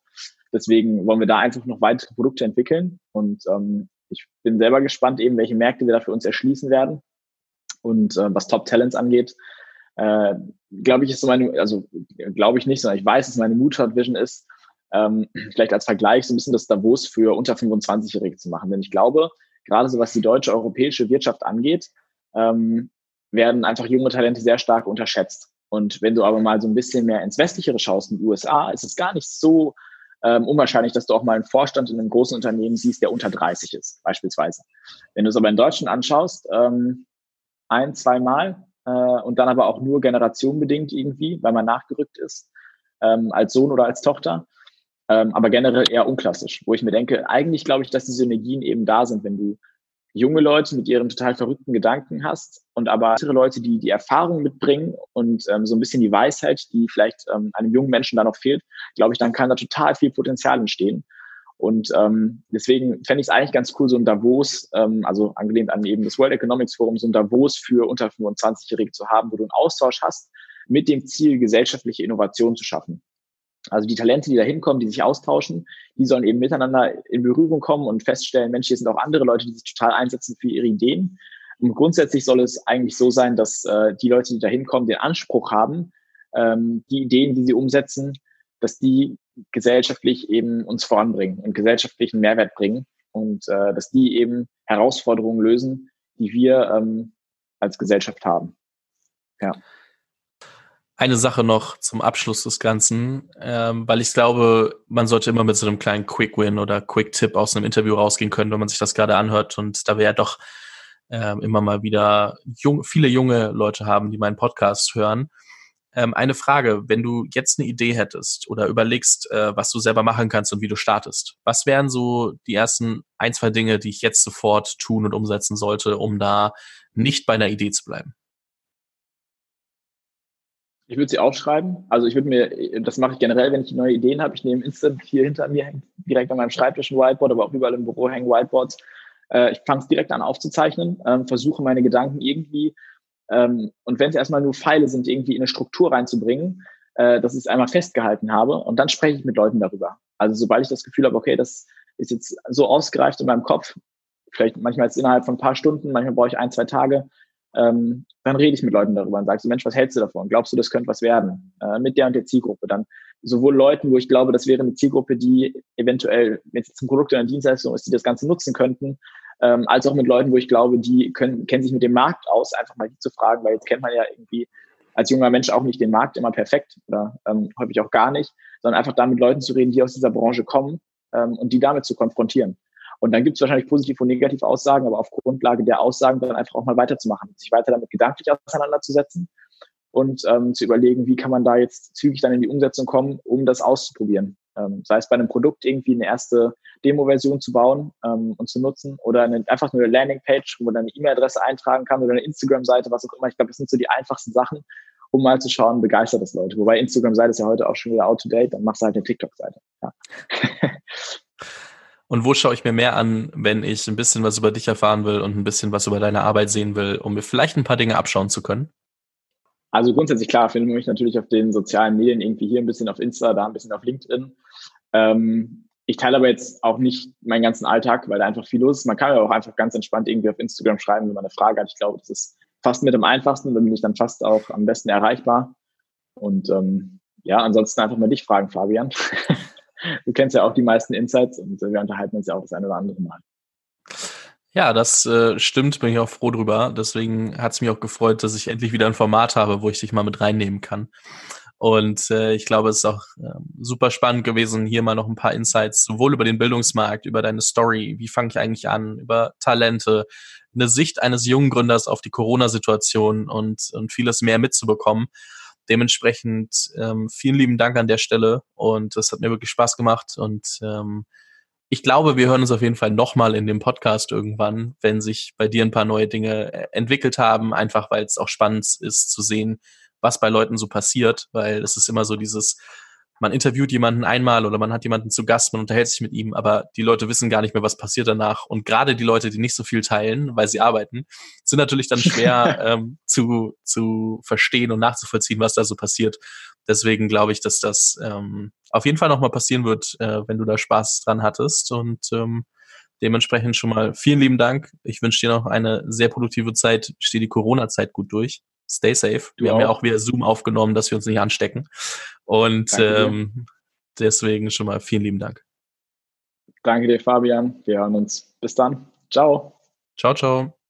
Deswegen wollen wir da einfach noch weitere Produkte entwickeln. Und ähm, ich bin selber gespannt, eben welche Märkte wir da für uns erschließen werden. Und äh, was Top Talents angeht, äh, glaube ich, ist so meine, also glaube ich nicht, sondern ich weiß, dass meine Moonshot Vision ist, ähm, vielleicht als Vergleich so ein bisschen das Davos für unter 25-Jährige zu machen. Denn ich glaube, gerade so was die deutsche, europäische Wirtschaft angeht, ähm, werden einfach junge Talente sehr stark unterschätzt. Und wenn du aber mal so ein bisschen mehr ins Westlichere schaust, in den USA, ist es gar nicht so ähm, unwahrscheinlich, dass du auch mal einen Vorstand in einem großen Unternehmen siehst, der unter 30 ist, beispielsweise. Wenn du es aber in Deutschland anschaust, ähm, ein, zweimal äh, und dann aber auch nur generationenbedingt irgendwie, weil man nachgerückt ist, ähm, als Sohn oder als Tochter, ähm, aber generell eher unklassisch, wo ich mir denke, eigentlich glaube ich, dass die Synergien eben da sind, wenn du junge Leute mit ihren total verrückten Gedanken hast und aber andere Leute, die die Erfahrung mitbringen und ähm, so ein bisschen die Weisheit, die vielleicht ähm, einem jungen Menschen da noch fehlt, glaube ich, dann kann da total viel Potenzial entstehen. Und ähm, deswegen fände ich es eigentlich ganz cool, so ein Davos, ähm, also angelehnt an eben das World Economics Forum, so ein Davos für unter 25-Jährige zu haben, wo du einen Austausch hast mit dem Ziel, gesellschaftliche Innovation zu schaffen. Also die Talente, die da hinkommen, die sich austauschen, die sollen eben miteinander in Berührung kommen und feststellen, Mensch, hier sind auch andere Leute, die sich total einsetzen für ihre Ideen. Und grundsätzlich soll es eigentlich so sein, dass äh, die Leute, die da hinkommen, den Anspruch haben, ähm, die Ideen, die sie umsetzen, dass die gesellschaftlich eben uns voranbringen und gesellschaftlichen Mehrwert bringen und äh, dass die eben Herausforderungen lösen, die wir ähm, als Gesellschaft haben. Ja.
Eine Sache noch zum Abschluss des Ganzen, ähm, weil ich glaube, man sollte immer mit so einem kleinen Quick-Win oder Quick-Tipp aus einem Interview rausgehen können, wenn man sich das gerade anhört. Und da wir ja doch ähm, immer mal wieder jung, viele junge Leute haben, die meinen Podcast hören. Ähm, eine Frage, wenn du jetzt eine Idee hättest oder überlegst, äh, was du selber machen kannst und wie du startest, was wären so die ersten ein, zwei Dinge, die ich jetzt sofort tun und umsetzen sollte, um da nicht bei einer Idee zu bleiben?
Ich würde sie aufschreiben. Also ich würde mir, das mache ich generell, wenn ich neue Ideen habe. Ich nehme instant hier hinter mir, hängt direkt an meinem Schreibtisch ein Whiteboard, aber auch überall im Büro hängen Whiteboards. Äh, ich fange es direkt an aufzuzeichnen, ähm, versuche meine Gedanken irgendwie, ähm, und wenn es erstmal nur Pfeile sind, irgendwie in eine Struktur reinzubringen, äh, dass ich es einmal festgehalten habe und dann spreche ich mit Leuten darüber. Also sobald ich das Gefühl habe, okay, das ist jetzt so ausgereift in meinem Kopf, vielleicht manchmal jetzt innerhalb von ein paar Stunden, manchmal brauche ich ein, zwei Tage, ähm, dann rede ich mit Leuten darüber und sage so, Mensch, was hältst du davon? Glaubst du, das könnte was werden? Äh, mit der und der Zielgruppe. Dann sowohl Leuten, wo ich glaube, das wäre eine Zielgruppe, die eventuell, wenn es ein Produkt oder eine Dienstleistung ist, die das Ganze nutzen könnten, ähm, als auch mit Leuten, wo ich glaube, die können, kennen sich mit dem Markt aus, einfach mal die zu fragen, weil jetzt kennt man ja irgendwie als junger Mensch auch nicht den Markt immer perfekt oder ähm, häufig auch gar nicht, sondern einfach da mit Leuten zu reden, die aus dieser Branche kommen ähm, und die damit zu konfrontieren. Und dann gibt es wahrscheinlich positiv und negativ Aussagen, aber auf Grundlage der Aussagen dann einfach auch mal weiterzumachen, sich weiter damit gedanklich auseinanderzusetzen und ähm, zu überlegen, wie kann man da jetzt zügig dann in die Umsetzung kommen, um das auszuprobieren. Ähm, sei es bei einem Produkt irgendwie eine erste Demo-Version zu bauen ähm, und zu nutzen oder eine, einfach nur eine Landingpage, wo man dann eine E-Mail-Adresse eintragen kann oder eine Instagram-Seite, was auch immer. Ich glaube, das sind so die einfachsten Sachen, um mal zu schauen, begeistert das Leute. Wobei Instagram-Seite ist ja heute auch schon wieder out-to-date, dann machst du halt eine TikTok-Seite. Ja.
Und wo schaue ich mir mehr an, wenn ich ein bisschen was über dich erfahren will und ein bisschen was über deine Arbeit sehen will, um mir vielleicht ein paar Dinge abschauen zu können?
Also grundsätzlich klar, finden wir mich natürlich auf den sozialen Medien irgendwie hier ein bisschen auf Insta, da ein bisschen auf LinkedIn. Ähm, ich teile aber jetzt auch nicht meinen ganzen Alltag, weil da einfach viel los ist. Man kann ja auch einfach ganz entspannt irgendwie auf Instagram schreiben, wenn man eine Frage hat. Ich glaube, das ist fast mit am einfachsten, da bin ich dann fast auch am besten erreichbar. Und ähm, ja, ansonsten einfach mal dich fragen, Fabian. du kennst ja auch die meisten Insights und wir unterhalten uns ja auch das eine oder andere Mal.
Ja, das äh, stimmt, bin ich auch froh drüber. Deswegen hat es mich auch gefreut, dass ich endlich wieder ein Format habe, wo ich dich mal mit reinnehmen kann. Und äh, ich glaube, es ist auch äh, super spannend gewesen, hier mal noch ein paar Insights, sowohl über den Bildungsmarkt, über deine Story, wie fange ich eigentlich an, über Talente, eine Sicht eines jungen Gründers auf die Corona-Situation und, und vieles mehr mitzubekommen. Dementsprechend ähm, vielen lieben Dank an der Stelle und es hat mir wirklich Spaß gemacht und ähm, ich glaube, wir hören uns auf jeden Fall nochmal in dem Podcast irgendwann, wenn sich bei dir ein paar neue Dinge äh, entwickelt haben, einfach weil es auch spannend ist zu sehen, was bei Leuten so passiert, weil es ist immer so dieses, man interviewt jemanden einmal oder man hat jemanden zu Gast, man unterhält sich mit ihm, aber die Leute wissen gar nicht mehr, was passiert danach. Und gerade die Leute, die nicht so viel teilen, weil sie arbeiten, sind natürlich dann schwer ähm, zu, zu verstehen und nachzuvollziehen, was da so passiert. Deswegen glaube ich, dass das ähm, auf jeden Fall nochmal passieren wird, äh, wenn du da Spaß dran hattest. Und ähm, dementsprechend schon mal vielen lieben Dank. Ich wünsche dir noch eine sehr produktive Zeit. Steh die Corona-Zeit gut durch stay safe. Du wir auch. haben ja auch wieder Zoom aufgenommen, dass wir uns nicht anstecken. Und ähm, deswegen schon mal vielen lieben Dank.
Danke dir, Fabian. Wir hören uns. Bis dann. Ciao.
Ciao, ciao.